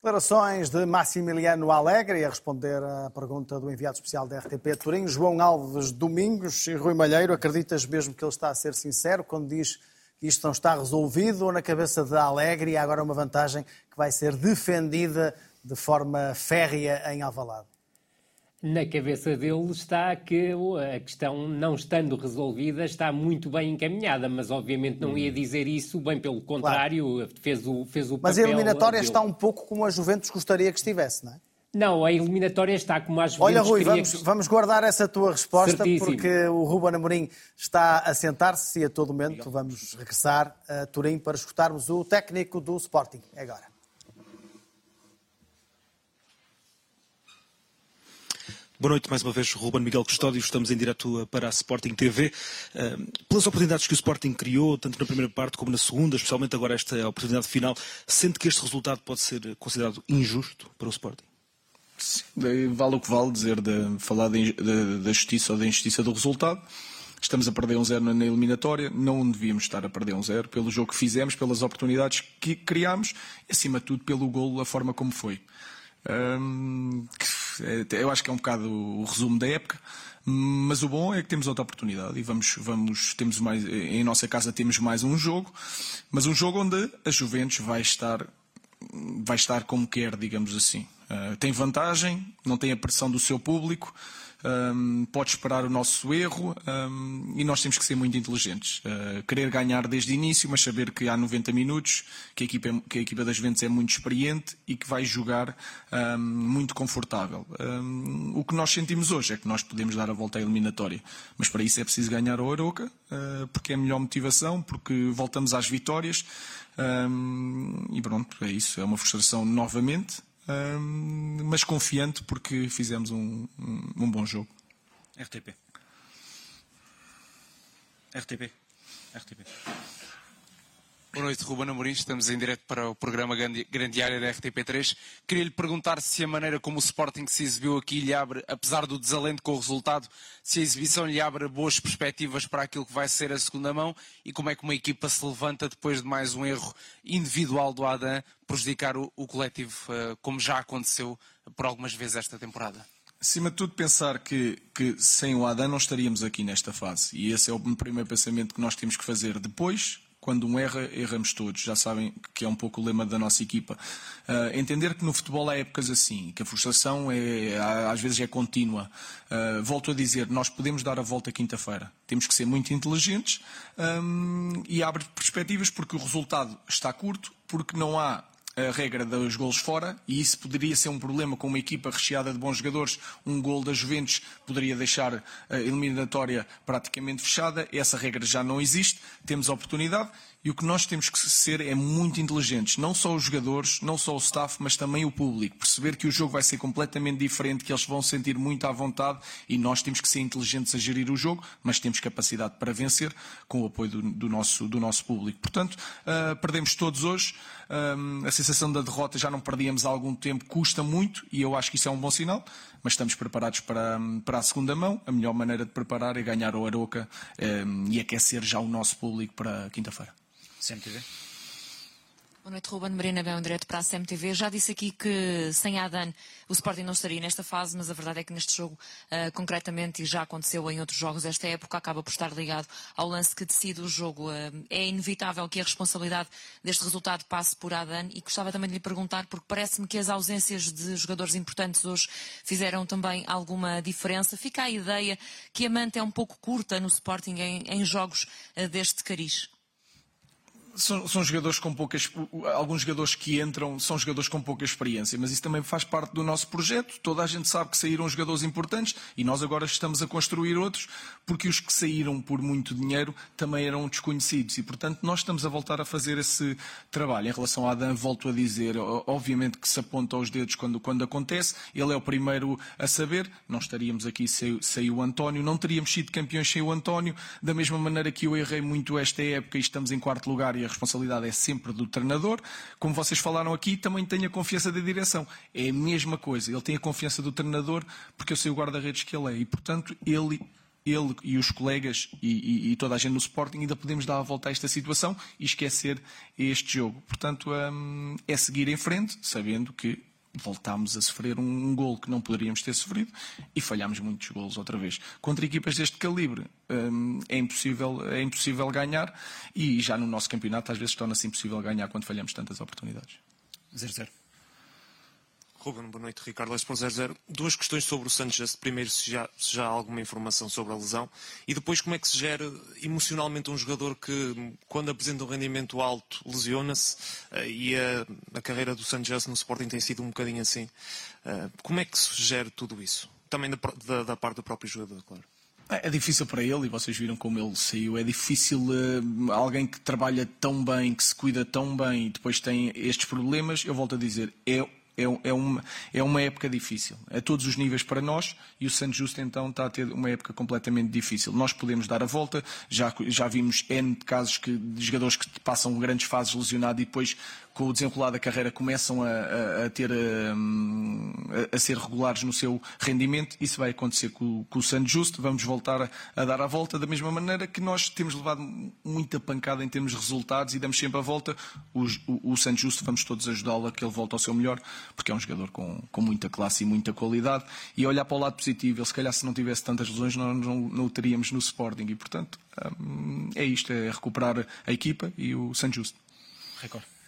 Declarações de Massimiliano Alegre a responder à pergunta do enviado especial da RTP Turim, João Alves Domingos e Rui Malheiro. Acreditas mesmo que ele está a ser sincero quando diz que isto não está resolvido ou na cabeça de Alegre e há agora uma vantagem que vai ser defendida de forma férrea em Alvalade? Na cabeça dele está que a questão, não estando resolvida, está muito bem encaminhada, mas obviamente não ia hum. dizer isso, bem pelo contrário, claro. fez o, fez o Mas a eliminatória dele. está um pouco como a Juventus gostaria que estivesse, não é? Não, a eliminatória está como a Juventus Olha, Rui, vamos, que... vamos guardar essa tua resposta, Certíssimo. porque o Ruben Amorim está a sentar-se e a todo momento vamos regressar a Turim para escutarmos o técnico do Sporting. É agora. Boa noite, mais uma vez, Ruben Miguel Custódio. Estamos em direto para a Sporting TV. Pelas oportunidades que o Sporting criou, tanto na primeira parte como na segunda, especialmente agora esta oportunidade final, sente que este resultado pode ser considerado injusto para o Sporting? Vale o que vale dizer, de, falar da justiça ou da injustiça do resultado. Estamos a perder um zero na eliminatória, não devíamos estar a perder um zero pelo jogo que fizemos, pelas oportunidades que criámos e, acima de tudo, pelo golo, a forma como foi. Um, eu acho que é um bocado o resumo da época. Mas o bom é que temos outra oportunidade e vamos, vamos, temos mais, em nossa casa temos mais um jogo, mas um jogo onde a Juventus vai estar, vai estar como quer, digamos assim. Uh, tem vantagem, não tem a pressão do seu público, um, pode esperar o nosso erro um, e nós temos que ser muito inteligentes. Uh, querer ganhar desde o início, mas saber que há 90 minutos, que a equipa, é, que a equipa das Ventos é muito experiente e que vai jogar um, muito confortável. o que nós sentimos hoje é que nós podemos dar a volta à eliminatória, mas para isso é preciso ganhar o Aroca, uh, porque é a melhor motivação, porque voltamos às vitórias. e pronto, é isso. É uma frustração novamente mas confiante porque fizemos um, um, um bom jogo. RTP. RTP. RTP. Boa noite, Ruben Amorim. Estamos em direto para o programa Grande Área da RTP3. Queria lhe perguntar se a maneira como o Sporting se exibiu aqui lhe abre, apesar do desalento com o resultado, se a exibição lhe abre boas perspectivas para aquilo que vai ser a segunda mão e como é que uma equipa se levanta depois de mais um erro individual do Adam prejudicar o, o coletivo, uh, como já aconteceu por algumas vezes esta temporada. Acima de tudo, pensar que, que sem o Adam não estaríamos aqui nesta fase. E esse é o primeiro pensamento que nós temos que fazer. Depois, quando um erra, erramos todos. Já sabem que é um pouco o lema da nossa equipa. Uh, entender que no futebol há épocas assim, que a frustração é, às vezes é contínua. Uh, volto a dizer, nós podemos dar a volta quinta-feira. Temos que ser muito inteligentes um, e abre perspectivas porque o resultado está curto, porque não há a regra dos golos fora, e isso poderia ser um problema com uma equipa recheada de bons jogadores. Um gol da Juventus poderia deixar a eliminatória praticamente fechada. Essa regra já não existe. Temos oportunidade e o que nós temos que ser é muito inteligentes, não só os jogadores, não só o staff, mas também o público. Perceber que o jogo vai ser completamente diferente, que eles vão sentir muito à vontade e nós temos que ser inteligentes a gerir o jogo, mas temos capacidade para vencer com o apoio do, do nosso, do nosso público. Portanto, uh, perdemos todos hoje. Uh, a sensação da derrota já não perdíamos há algum tempo, custa muito e eu acho que isso é um bom sinal, mas estamos preparados para, para a segunda mão. A melhor maneira de preparar é ganhar o Aroca um, e aquecer já o nosso público para quinta-feira. CMTV. Boa noite, Ruben Marina, bem, direto para a CMTV. Já disse aqui que sem Adan o Sporting não estaria nesta fase, mas a verdade é que neste jogo, uh, concretamente, e já aconteceu em outros jogos esta época, acaba por estar ligado ao lance que decide o jogo. Uh, é inevitável que a responsabilidade deste resultado passe por Adan e gostava também de lhe perguntar, porque parece-me que as ausências de jogadores importantes hoje fizeram também alguma diferença. Fica a ideia que a manta é um pouco curta no Sporting em, em jogos uh, deste cariz. São, são, jogadores com poucas. Alguns jogadores que entram são jogadores com pouca experiência, mas isso também faz parte do nosso projeto. Toda a gente sabe que saíram jogadores importantes e nós agora estamos a construir outros, porque os que saíram por muito dinheiro também eram desconhecidos e, portanto, nós estamos a voltar a fazer esse trabalho. Em relação a Adam, volto a dizer, obviamente que se aponta aos dedos quando, quando acontece, ele é o primeiro a saber. Não estaríamos aqui sem, sem o António, não teríamos sido campeões sem o António, da mesma maneira que eu errei muito esta época e estamos em quarto lugar e a responsabilidade é sempre do treinador. Como vocês falaram aqui, também tenho a confiança da direção. É a mesma coisa. Ele tem a confiança do treinador porque eu sei o guarda-redes que ele é. E, portanto, ele ele e os colegas e, e, e, toda a gente no Sporting ainda podemos dar a volta a esta situação e esquecer este jogo. Portanto, hum, é seguir em frente, sabendo que voltámos a sofrer um, um gol que não poderíamos ter sofrido e falhámos muitos golos outra vez. Contra equipas deste calibre um, é, impossível, é impossível ganhar e já no nosso campeonato às vezes torna-se impossível ganhar quando falhamos tantas oportunidades. 0-0. Ruben, boa noite. Ricardo Espor 00. Duas questões sobre o Sanchez. Primeiro, se já, se já há alguma informação sobre a lesão. E depois, como é que se gera emocionalmente um jogador que, quando apresenta um rendimento alto, lesiona-se. Uh, e a, a, carreira do Sanchez no Sporting tem sido um bocadinho assim. Uh, como é que se gera tudo isso? Também da, da, da parte do próprio jogador, claro. É, é difícil para ele, e vocês viram como ele saiu. É difícil uh, alguém que trabalha tão bem, que se cuida tão bem e depois tem estes problemas. Eu volto a dizer, é é, é, uma, é uma época difícil, a todos os níveis para nós, e o Santos Justo então está a ter uma época completamente difícil. Nós podemos dar a volta, já, já vimos N casos que, de jogadores que passam grandes fases lesionados e depois com o desenrolar da carreira começam a, a, a ter hum, a, a, ser regulares no seu rendimento. Isso vai acontecer com, com o Santos Justo. Vamos voltar a, dar a volta da mesma maneira que nós temos levado muita pancada em termos de resultados e damos sempre a volta. O, o, o Justo vamos todos ajudá-lo a que ele volte ao seu melhor, porque é um jogador com, com muita classe e muita qualidade. E olhar para o lado positivo, ele se calhar se não tivesse tantas lesões, nós não, não o teríamos no Sporting. E portanto hum, é isto, é recuperar a equipa e o Santos Justo. Record.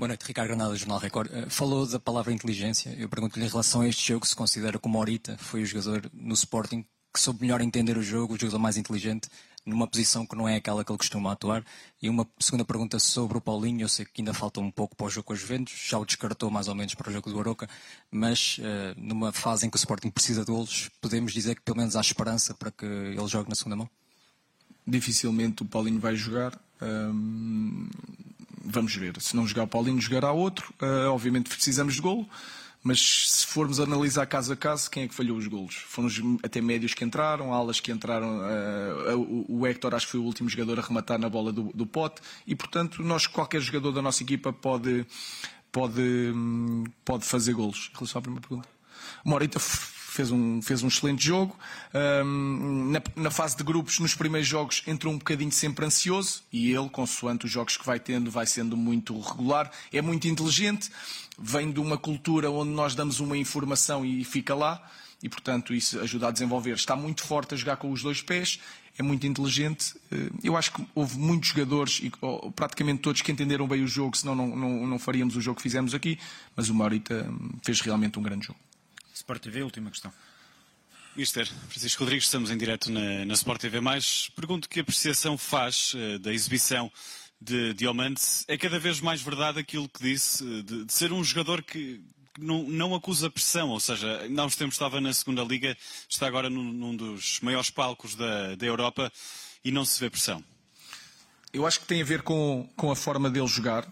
Boa noite, Ricardo Granada, Jornal Record. Uh, falou da palavra inteligência. Eu pergunto-lhe em relação a este jogo, se considera que o Morita foi o jogador no Sporting que soube melhor entender o jogo, o jogador mais inteligente, numa posição que não é aquela que ele costuma atuar. E uma segunda pergunta sobre o Paulinho. Eu sei que ainda falta um pouco para o jogo com os Juventus, já o descartou mais ou menos para o jogo do Aroca, mas uh, numa fase em que o Sporting precisa de golos, podemos dizer que pelo menos há esperança para que ele jogue na segunda mão? Dificilmente o Paulinho vai jogar. Um, vamos ver. Se não jogar o Paulinho, jogará outro. Uh, obviamente precisamos de golo, mas se formos analisar caso a caso, quem é que falhou os golos? Foram até médios que entraram, alas que entraram. Uh, o Hector acho que foi o último jogador a rematar na bola do, do pote e, portanto, nós, qualquer jogador da nossa equipa pode, pode, pode fazer golos. Em relação à primeira pergunta. Morita fez um, fez um excelente jogo. Um, na, na, fase de grupos, nos primeiros jogos, entrou um bocadinho sempre ansioso e ele, consoante os jogos que vai tendo, vai sendo muito regular. É muito inteligente, vem de uma cultura onde nós damos uma informação e fica lá. E, portanto, isso ajuda a desenvolver. Está muito forte a jogar com os dois pés, é muito inteligente. Eh, eu acho que houve muitos jogadores, e praticamente todos, que entenderam bem o jogo, senão não, não, não faríamos o jogo que fizemos aqui. Mas o Maurita hum, fez realmente um grande jogo. Sport TV, última questão. Mister Francisco Rodrigues, estamos em direto na, na Sport TV. Mais pergunto que apreciação faz uh, da exibição de Diamantes. É cada vez mais verdade aquilo que disse, uh, de, de, ser um jogador que não, não, acusa pressão, ou seja, há uns tempos estava na segunda Liga, está agora num, num dos maiores palcos da, da, Europa e não se vê pressão. Eu acho que tem a ver com, com a forma dele jogar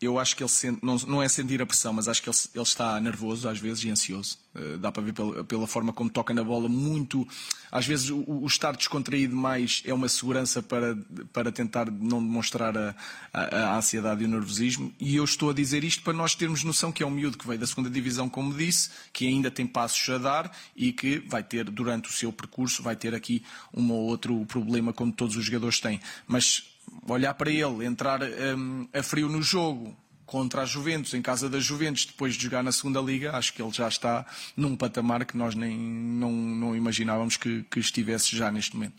eu acho que ele sente, não, não, é sentir a pressão, mas acho que ele, ele está nervoso às vezes e ansioso. Uh, dá para ver pela, pela, forma como toca na bola, muito. Às vezes o, o, estar descontraído mais é uma segurança para, para tentar não demonstrar a, a, a, ansiedade e o nervosismo. E eu estou a dizer isto para nós termos noção que é um miúdo que veio da segunda divisão, como disse, que ainda tem passos a dar e que vai ter, durante o seu percurso, vai ter aqui um ou outro problema, como todos os jogadores têm. Mas olhar para ele, entrar um, a frio no jogo contra a Juventus, em casa da Juventus, depois de jogar na segunda Liga, acho que ele já está num patamar que nós nem não, não imaginávamos que, que estivesse já neste momento.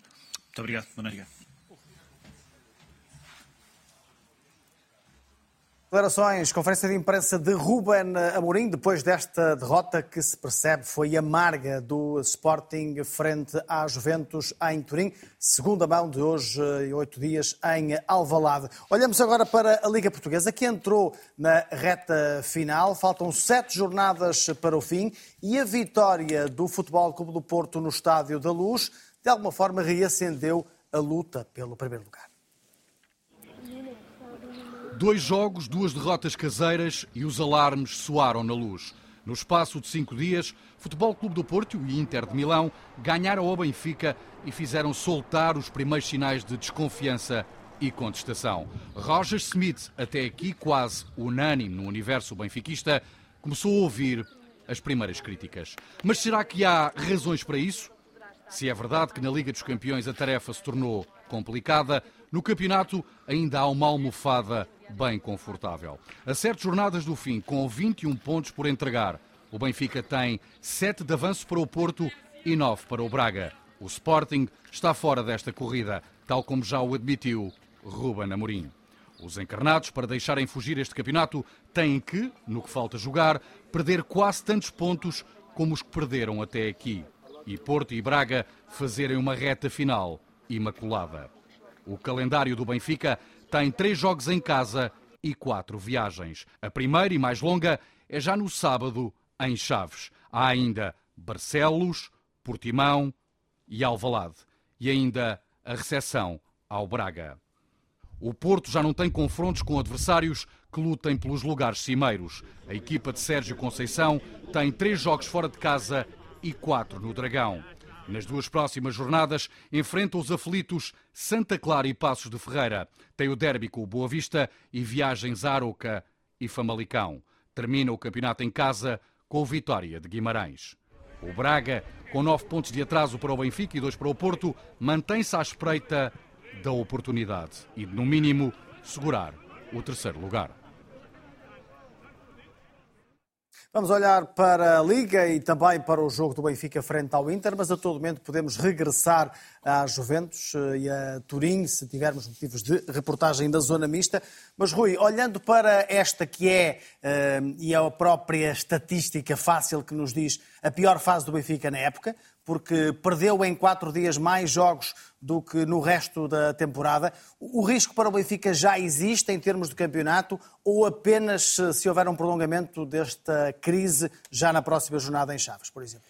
Muito obrigado. Boa Declarações, conferência de imprensa de Ruben Amorim, depois desta derrota que se percebe foi amarga do Sporting frente à Juventus em Turim, segunda mão de hoje e oito dias em Alvalade. Olhamos agora para a Liga Portuguesa, que entrou na reta final, faltam sete jornadas para o fim e a vitória do Futebol Clube do Porto no Estádio da Luz, de alguma forma reacendeu a luta pelo primeiro lugar. Dois jogos, duas derrotas caseiras e os alarmes soaram na luz. No espaço de cinco dias, Futebol Clube do Porto e Inter de Milão ganharam ao Benfica e fizeram soltar os primeiros sinais de desconfiança e contestação. Roger Smith, até aqui quase unânime no universo benfiquista, começou a ouvir as primeiras críticas. Mas será que há razões para isso? Se é verdade que na Liga dos Campeões a tarefa se tornou complicada, no campeonato ainda há uma almofada bem confortável. A sete jornadas do fim, com 21 pontos por entregar, o Benfica tem 7 de avanço para o Porto e 9 para o Braga. O Sporting está fora desta corrida, tal como já o admitiu Ruben Amorim. Os encarnados, para deixarem fugir este campeonato, têm que, no que falta jogar, perder quase tantos pontos como os que perderam até aqui. E Porto e Braga fazerem uma reta final imaculada. O calendário do Benfica tem três jogos em casa e quatro viagens. A primeira e mais longa é já no sábado, em Chaves. Há ainda Barcelos, Portimão e Alvalade. E ainda a recepção ao Braga. O Porto já não tem confrontos com adversários que lutem pelos lugares cimeiros. A equipa de Sérgio Conceição tem três jogos fora de casa e quatro no Dragão. Nas duas próximas jornadas, enfrenta os aflitos Santa Clara e Passos de Ferreira. Tem o derby com o Boa Vista e viagens a Aroca e Famalicão. Termina o campeonato em casa com vitória de Guimarães. O Braga, com nove pontos de atraso para o Benfica e dois para o Porto, mantém-se à espreita da oportunidade e, no mínimo, segurar o terceiro lugar. Vamos olhar para a Liga e também para o jogo do Benfica frente ao Inter, mas a todo momento podemos regressar à Juventus eh, e a Turim, se tivermos motivos de reportagem da zona mista. Mas, Rui, olhando para esta que é, eh, e é a própria estatística fácil que nos diz a pior fase do Benfica na época, porque perdeu em quatro dias mais jogos do que no resto da temporada. O risco para o Benfica já existe em termos de campeonato ou apenas se houver um prolongamento desta crise já na próxima jornada em Chaves, por exemplo?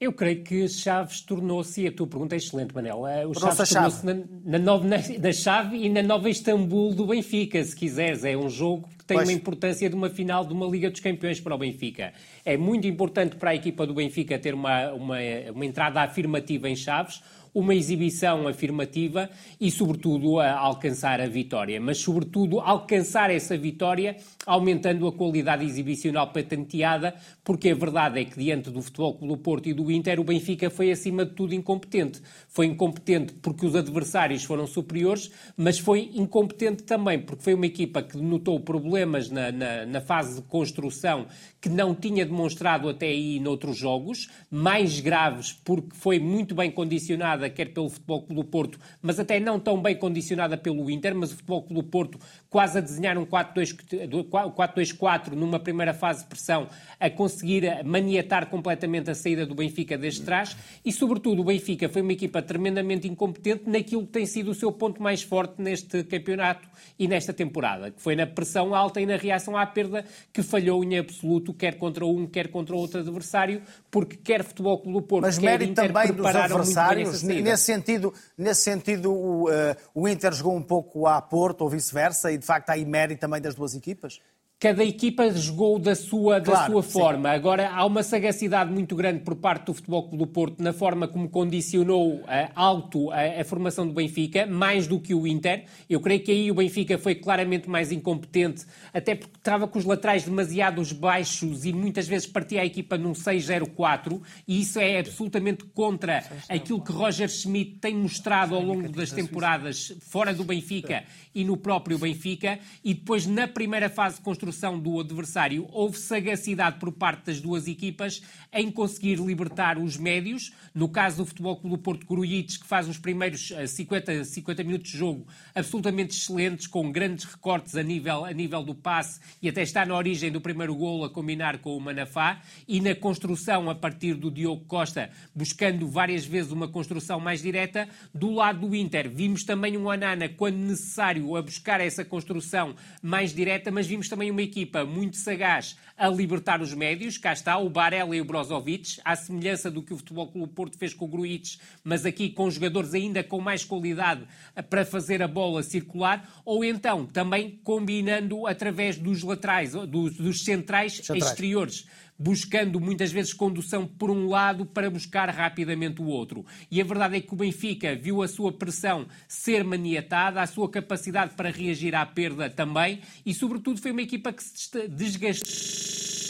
Eu creio que Chaves tornou-se, e a tua pergunta é excelente, Manel, eh, o Chaves tornou-se na, na, nova, na, na chave e na nova Istambul do Benfica, se quiseres. É um jogo que tem pois. uma importância de uma final de uma Liga dos Campeões para o Benfica. É muito importante para a equipa do Benfica ter uma, uma, uma entrada afirmativa em Chaves, uma exibição afirmativa e, sobretudo, a alcançar a vitória. Mas, sobretudo, alcançar essa vitória aumentando a qualidade exibicional patenteada, porque a verdade é que, diante do Futebol Clube do Porto e do Inter, o Benfica foi, acima de tudo, incompetente. Foi incompetente porque os adversários foram superiores, mas foi incompetente também porque foi uma equipa que notou problemas na, na, na fase de construção que não tinha demonstrado até aí noutros jogos, mais graves porque foi muito bem condicionada quer pelo Futebol Clube do Porto, mas até não tão bem condicionada pelo Inter, mas o Futebol Clube do Porto quase a desenhar um 4-2-4 numa primeira fase de pressão, a conseguir maniatar completamente a saída do Benfica desde trás. E, sobretudo, o Benfica foi uma equipa tremendamente incompetente naquilo que tem sido o seu ponto mais forte neste campeonato e nesta temporada, que foi na pressão alta e na reação à perda que falhou em absoluto, quer contra um, quer contra outro adversário, porque quer Futebol Clube do Porto, Mas quer mérito Inter também dos adversários, nesse sentido, nesse sentido o, uh, o Inter jogou um pouco a Porto ou vice-versa e de facto há mérito também das duas equipas? Cada equipa jogou da sua, da claro, sua forma. Sim. Agora, há uma sagacidade muito grande por parte do Futebol Clube do Porto na forma como condicionou uh, alto a, a, formação do Benfica, mais do que o Inter. Eu creio que aí o Benfica foi claramente mais incompetente, até porque estava com os laterais demasiados baixos e muitas vezes partia a equipa num 6-0-4, e isso é absolutamente contra aquilo que Roger Schmidt tem mostrado ao longo das temporadas fora do Benfica e no próprio Benfica, e depois na primeira fase de construção do adversário, houve sagacidade por parte das duas equipas em conseguir libertar os médios. No caso do Futebol Clube do Porto, Grujic, que faz os primeiros 50, eh, 50 minutos de jogo absolutamente excelentes, com grandes recortes a nível, a nível do passe e até está na origem do primeiro golo a combinar com o Manafá e na construção a partir do Diogo Costa, buscando várias vezes uma construção mais direta. Do lado do Inter, vimos também um Anana, quando necessário, a buscar essa construção mais direta, mas vimos também uma equipa muito sagaz a libertar os médios. Cá está o Barella e o Brozovic, à semelhança do que o Futebol Clube Porto fez com o Gruitch, mas aqui com jogadores ainda com mais qualidade para fazer a bola circular, ou então também combinando através dos laterais, dos, dos centrais, centrais exteriores buscando muitas vezes condução por um lado para buscar rapidamente o outro. E a verdade é que o Benfica viu a sua pressão ser maniatada, a sua capacidade para reagir à perda também, e sobretudo foi uma equipa que se desgastou.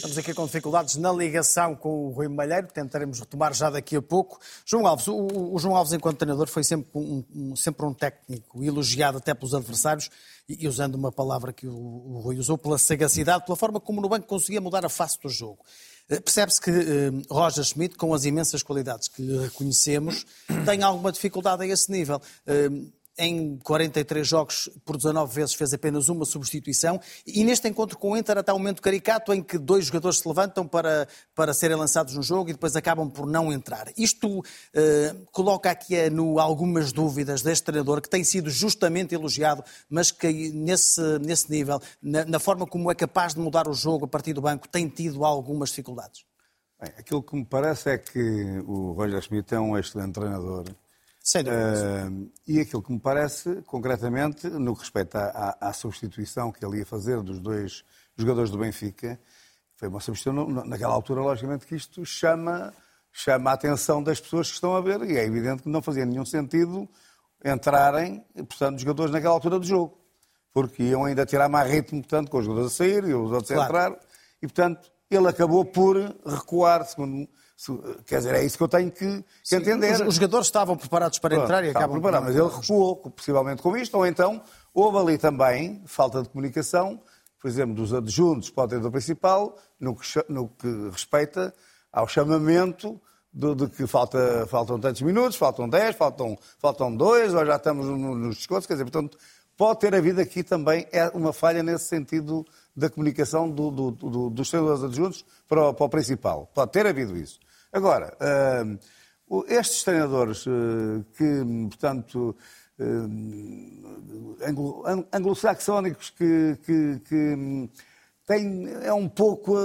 Estamos aqui com dificuldades na ligação com o Rui Malheiro, tentaremos retomar já daqui a pouco. João Alves, o, o João Alves, enquanto treinador, foi sempre um, um, sempre um técnico elogiado até pelos adversários e, usando uma palavra que o, o Rui usou, pela sagacidade, pela forma como no banco conseguia mudar a face do jogo. Eh, percebe-se que eh, Roger Schmidt, com as imensas qualidades que reconhecemos, tem alguma dificuldade a esse nível. Eh, em 43 jogos, por 19 vezes, fez apenas uma substituição. E neste encontro com o Inter, até um momento caricato em que dois jogadores se levantam para, para serem lançados no jogo e depois acabam por não entrar. Isto eh, coloca aqui eh, no, algumas dúvidas deste treinador, que tem sido justamente elogiado, mas que nesse, nesse nível, na, na forma como é capaz de mudar o jogo a partir do banco, tem tido algumas dificuldades. Bem, aquilo que me parece é que o Roger Schmidt é um excelente treinador sem Uh, e aquilo que me parece, concretamente, no que respeita à, à, substituição que ele ia fazer dos dois jogadores do Benfica, foi uma substituição, naquela altura, logicamente, que isto chama chama a atenção das pessoas que estão a ver e é evidente que não fazia nenhum sentido entrarem, portanto, os jogadores naquela altura do jogo. Porque iam ainda tirar mais ritmo, portanto, com os jogadores a sair e os outros a entrar. E, portanto, ele acabou por recuar, segundo Quer dizer, é isso que eu tenho que, que entender. Os, os, jogadores estavam preparados para Pronto, entrar e acabam preparados, mas ele recuou, possivelmente com isto, ou então houve ali também falta de comunicação, por exemplo, dos adjuntos para o treinador principal, no que, no que respeita ao chamamento de, de, que falta, faltam tantos minutos, faltam 10, faltam, faltam 2, ou já estamos nos descontos, quer dizer, portanto, pode ter havido aqui também é uma falha nesse sentido da comunicação do, do, do, dos treinadores adjuntos para o, para o principal. Pode ter havido isso. Agora, uh, estes treinadores uh, que, portanto, uh, anglo-saxónicos que, que, que têm, é um pouco.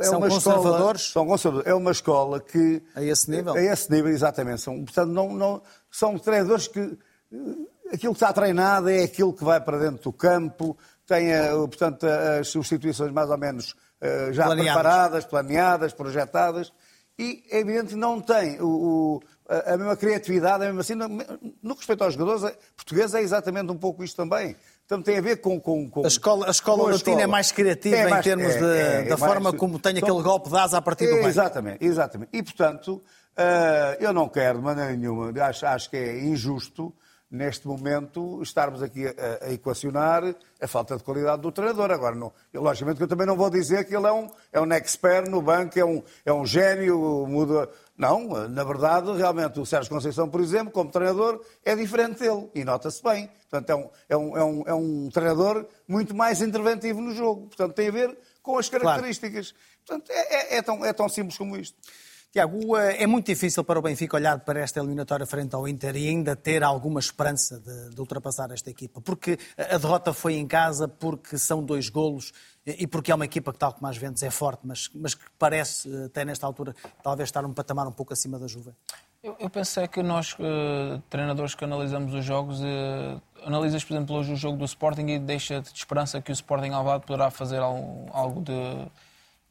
É são uma conservadores? Escola, são conservadores. É uma escola que. A esse nível? A esse nível, exatamente. São, portanto, não, não, são treinadores que. Aquilo que está treinado é aquilo que vai para dentro do campo, tem, portanto, as substituições mais ou menos já planeadas. preparadas, planeadas, projetadas e, é evidente, não tem o, o, a mesma criatividade, a mesma assim, no, no respeito aos jogadores portugueses é exatamente um pouco isto também. Então tem a ver com... com, com a escola, a escola latina escola. é mais criativa é mais, em termos é, de, é, da é forma mais, como tem aquele golpe de asa a partir do meio. Exatamente, exatamente. E, portanto, uh, eu não quero de maneira nenhuma, acho, acho que é injusto neste momento, estarmos aqui a, a, equacionar a falta de qualidade do treinador. Agora, não, logicamente que eu também não vou dizer que ele é um, é um expert no banco, é um, é um gênio, muda... Não, na verdade, realmente, o Sérgio Conceição, por exemplo, como treinador, é diferente dele, e nota-se bem. Portanto, é um, é, um, é, um, é um treinador muito mais interventivo no jogo. Portanto, tem a ver com as características. Claro. Portanto, é, é, é, tão, é tão simples como isto. Tiago, eh, é muito difícil para o Benfica olhar para esta eliminatória frente ao Inter e ainda ter alguma esperança de, de, ultrapassar esta equipa, porque a derrota foi em casa, porque são dois golos e porque é uma equipa que, tal como as ventos, é forte, mas, mas que parece, eh, até nesta altura, talvez estar um patamar um pouco acima da Juve. Eu, eu penso é que nós, treinadores que analisamos os jogos, analisas, por exemplo, hoje o jogo do Sporting e deixa de esperança que o Sporting Alvado poderá fazer algo, algo de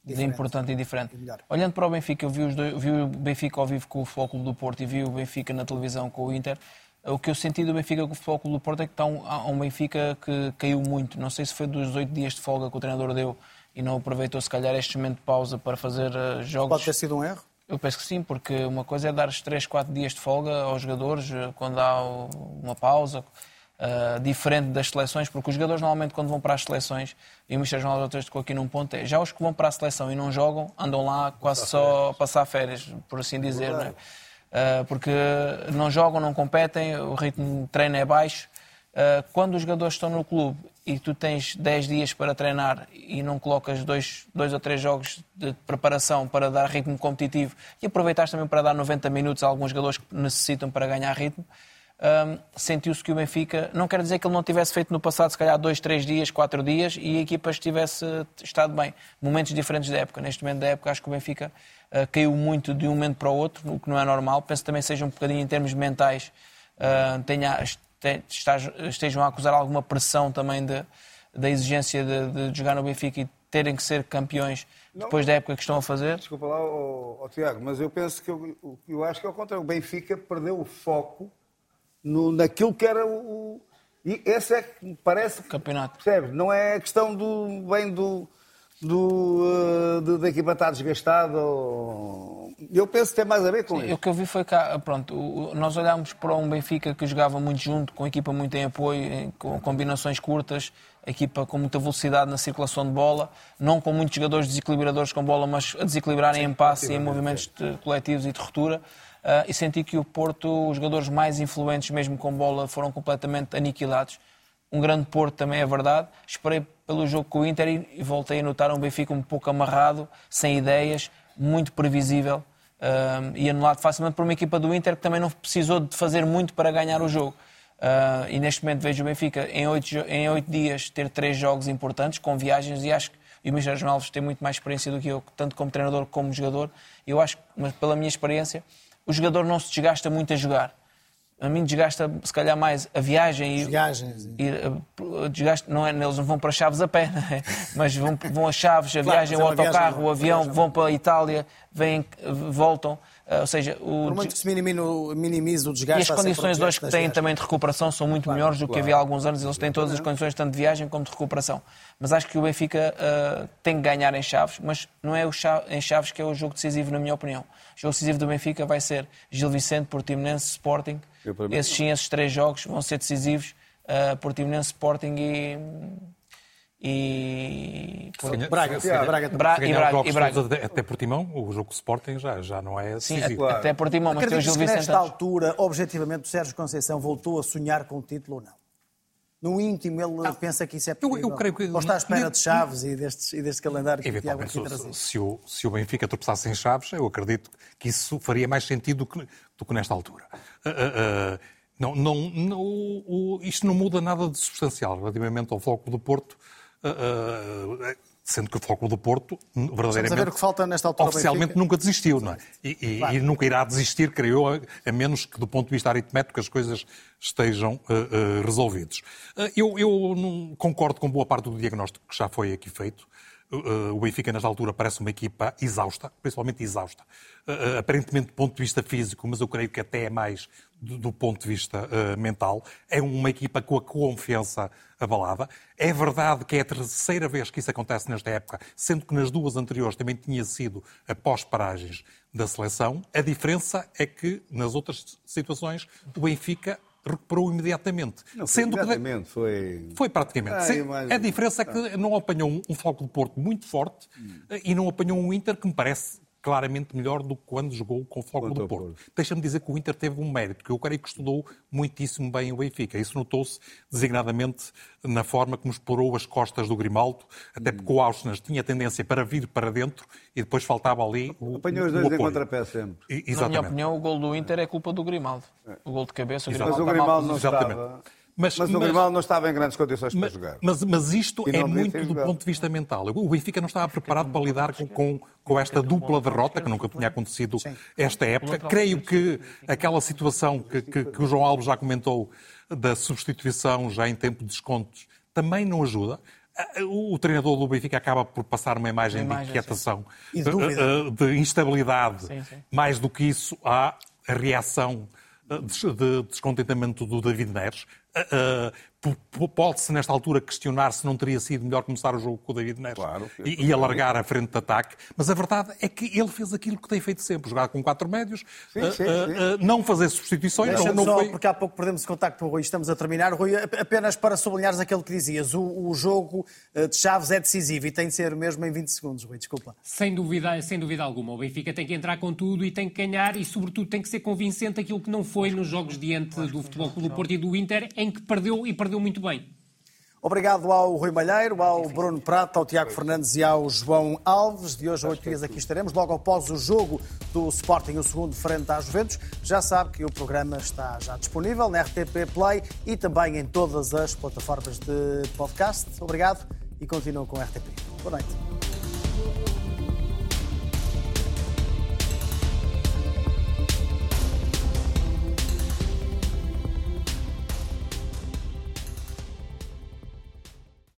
de importante e diferente. E Olhando para o Benfica, eu vi, dois, vi, o Benfica ao vivo com o Futebol Clube do Porto e vi o Benfica na televisão com o Inter. O que eu senti do Benfica com o Futebol Clube do Porto é que está um, um Benfica que caiu muito. Não sei se foi dos oito dias de folga que o treinador deu e não aproveitou, se calhar, este momento de pausa para fazer uh, jogos. Pode ter sido um erro? Eu penso que sim, porque uma coisa é dar os 3, 4 dias de folga aos jogadores uh, quando há uma pausa uh, diferente das seleções, porque os jogadores normalmente quando vão para as seleções, e o Michel João Alves tocou aqui num ponto, é já os que vão para a seleção e não jogam, andam lá quase passar só férias. passar férias, por assim dizer, não é? uh, porque não jogam, não competem, o ritmo de treino é baixo. Uh, quando os jogadores estão no clube e tu tens 10 dias para treinar e não colocas dois, dois ou três jogos de preparação para dar ritmo competitivo e aproveitas também para dar 90 minutos a alguns jogadores que necessitam para ganhar ritmo, um, sentiu-se que o Benfica, não quer dizer que ele não tivesse feito no passado, se calhar, dois, três dias, quatro dias e a equipa estivesse estado bem. Momentos diferentes da época. Neste momento da época, acho que o Benfica uh, caiu muito de um momento para o outro, o que não é normal. Penso também seja um bocadinho em termos mentais, uh, tenha, estejam a acusar alguma pressão também de, da exigência de, de, jogar no Benfica e terem que ser campeões depois não, da época que estão a fazer. Desculpa lá, oh, oh, Tiago, mas eu penso que eu, eu acho que é o contrário. O Benfica perdeu o foco no, naquilo que era o. E esse é que me parece. Campeonato. Percebes? Não é questão do, bem do. do uh, da equipa estar desgastada. Ou... Eu penso que tem mais a ver com Sim, isso. O que eu vi foi que, pronto, nós olhámos para um Benfica que jogava muito junto, com a equipa muito em apoio, com combinações curtas, a equipa com muita velocidade na circulação de bola, não com muitos jogadores desequilibradores com bola, mas a desequilibrarem em passe e em movimentos coletivos e de ruptura. Uh, e senti que o Porto, os jogadores mais influentes, mesmo com bola, foram completamente aniquilados. Um grande Porto também é verdade. Esperei pelo jogo com o Inter e, voltei a notar um Benfica um pouco amarrado, sem ideias, muito previsível uh, e anulado facilmente por uma equipa do Inter que também não precisou de fazer muito para ganhar o jogo. Uh, e neste momento vejo o Benfica em oito, em oito dias ter três jogos importantes, com viagens, e acho que e o Michel Alves tem muito mais experiência do que eu, tanto como treinador como jogador. Eu acho, mas pela minha experiência, o jogador não se desgasta muito a jogar. A mim desgasta, se calhar, mais a viagem. As viagens. E, e, desgasta, não é, eles não vão para Chaves a pé, é? mas vão, vão a Chaves, a claro, viagem, o autocarro, o avião, viagem. vão para a Itália, vêm, voltam. Uh, ou seja, o... Por muito que se minimize o desgaste... E as condições hoje que têm também de recuperação são muito claro, melhores do claro. que havia há alguns anos. Eles têm todas as condições, tanto de viagem como de recuperação. Mas acho que o Benfica uh, tem que ganhar em Chaves, mas não é o em Chaves que é o jogo decisivo, na minha opinião. O jogo decisivo do Benfica vai ser Gil Vicente, Portimonense, Sporting. Esses sim, esses três jogos vão ser decisivos. Uh, Portimonense, Sporting e e Braga, se, Braga, Braga, Braga, e Braga, e Braga. Até Portimão, o jogo Sporting já, já não é Sim, claro. até Portimão, mas tem o Gil Vicente. nesta altura, objetivamente, o Sérgio Conceição voltou a sonhar com o título ou não? No íntimo, ele não. pensa que isso é possível? Eu, eu creio que... Ou está à espera de Chaves e deste, e deste calendário que o Tiago aqui trazia? Se o, se o Benfica tropeçasse em Chaves, eu acredito que isso faria mais sentido do que, do que nesta altura. Uh, uh, uh, não, não, não, o, isto não muda nada de substancial relativamente ao foco do Porto uh, sendo que o Foco do Porto, verdadeiramente, altura oficialmente nunca desistiu, não é? E, e, claro. e, nunca irá desistir, creio eu, a, menos que do ponto de vista aritmético as coisas estejam uh, uh, resolvidas. Uh, eu, eu concordo com boa parte do diagnóstico que já foi aqui feito. O Benfica, nesta altura, parece uma equipa exausta, principalmente exausta. aparentemente, do ponto de vista físico, mas eu creio que até é mais do, ponto de vista mental. É uma equipa com a confiança abalada. É verdade que é a terceira vez que isso acontece nesta época, sendo que nas duas anteriores também tinha sido após paragens da seleção. A diferença é que nas outras situações o Benfica recuperou imediatamente. Não, foi sendo imediatamente, que... foi... Foi praticamente. mais... A diferença é que não apanhou um, um Foco de Porto muito forte hum. e não apanhou um Inter que me parece claramente melhor do que quando jogou com o Foco do Porto. Porto. Deixa-me dizer que o Inter teve um mérito, que eu creio que estudou muitíssimo bem o Benfica. Isso notou-se designadamente na forma como explorou as costas do Grimaldo, até porque o Auschwitz tinha tendência para vir para dentro e depois faltava ali o Apanhou os dois em contrapé sempre. E, exatamente. Na minha opinião, o gol do Inter é culpa do Grimaldo. O gol de cabeça, o Grimaldo Mas o Grimaldo não estava... Mas, mas, o Grimaldo não estava em grandes condições mas, para jogar. Mas, mas isto é muito do ponto de vista mental. O Benfica não estava preparado para lidar com, com, com esta dupla derrota, que nunca tinha acontecido esta época. Creio que aquela situação que, que, que o João Alves já comentou, da substituição já em tempo de descontos, também não ajuda. O treinador do Benfica acaba por passar uma imagem, uma imagem de inquietação, de, eh, de, instabilidade. Sim, sim. Mais do que isso, há a reação de descontentamento do David Neres. Uh, Pode-se, nesta altura, questionar se não teria sido melhor começar o jogo com o David Neres claro, e, e alargar a frente de ataque, mas a verdade é que ele fez aquilo que tem feito sempre, jogar com quatro médios, sim, sim, sim. Uh, uh, não fazer substituições. Não, não só, foi... porque há pouco perdemos contacto com o Rui, estamos a terminar. Rui, apenas para sublinhares aquilo que dizias, o, o jogo de Chaves é decisivo e tem de ser mesmo em 20 segundos, Rui, desculpa. Sem dúvida, sem dúvida alguma, o Benfica tem que entrar com tudo e tem que ganhar e, sobretudo, tem que ser convincente aquilo que não foi nos jogos diante do Futebol Clube do Porto e do Inter, em que perdeu e perdeu muito bem. Obrigado ao Rui Malheiro, ao Bruno Prata, ao Tiago Fernandes e ao João Alves. De hoje a oito dias aqui estaremos, logo após o jogo do Sporting, o segundo frente às Juventus. Já sabe que o programa está já disponível na RTP Play e também em todas as plataformas de podcast. Obrigado e continuam com a RTP. Boa noite.